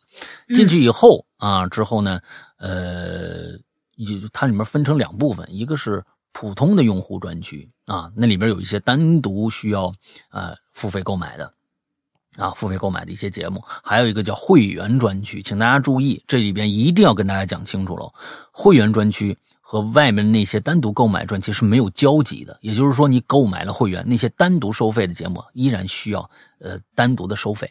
进去以后啊，之后呢，呃，它里面分成两部分，一个是普通的用户专区啊，那里边有一些单独需要呃付费购买的啊，付费购买的一些节目，还有一个叫会员专区，请大家注意，这里边一定要跟大家讲清楚了，会员专区和外面那些单独购买专区是没有交集的，也就是说，你购买了会员，那些单独收费的节目依然需要呃单独的收费。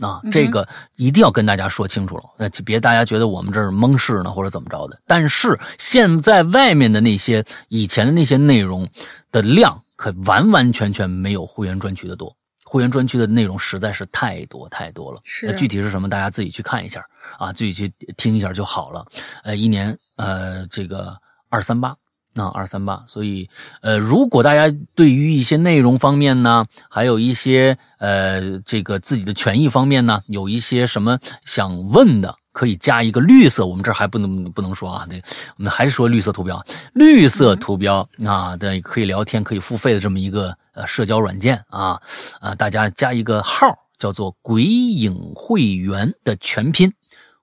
啊，这个一定要跟大家说清楚了，那别大家觉得我们这儿蒙事呢，或者怎么着的。但是现在外面的那些以前的那些内容的量，可完完全全没有会员专区的多。会员专区的内容实在是太多太多了。是，具体是什么，大家自己去看一下啊，自己去听一下就好了。呃，一年呃，这个二三八。那二三八，所以，呃，如果大家对于一些内容方面呢，还有一些呃，这个自己的权益方面呢，有一些什么想问的，可以加一个绿色，我们这儿还不能不能说啊，这我们还是说绿色图标，绿色图标啊，对，可以聊天，可以付费的这么一个呃社交软件啊啊，大家加一个号，叫做“鬼影会员”的全拼，“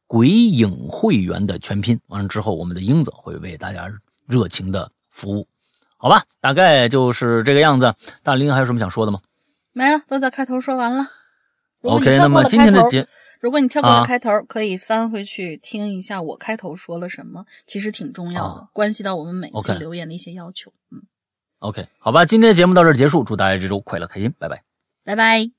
鬼影会员”的全拼，完了之后，我们的英子会为大家。热情的服务，好吧，大概就是这个样子。大林还有什么想说的吗？没了，都在开头说完了。OK，那么今天的节，如果你跳过了开头，可以翻回去听一下我开头说了什么，其实挺重要的，关系到我们每次留言的一些要求。嗯，OK，好吧，今天的节目到这儿结束，祝大家这周快乐开心，拜拜，拜拜。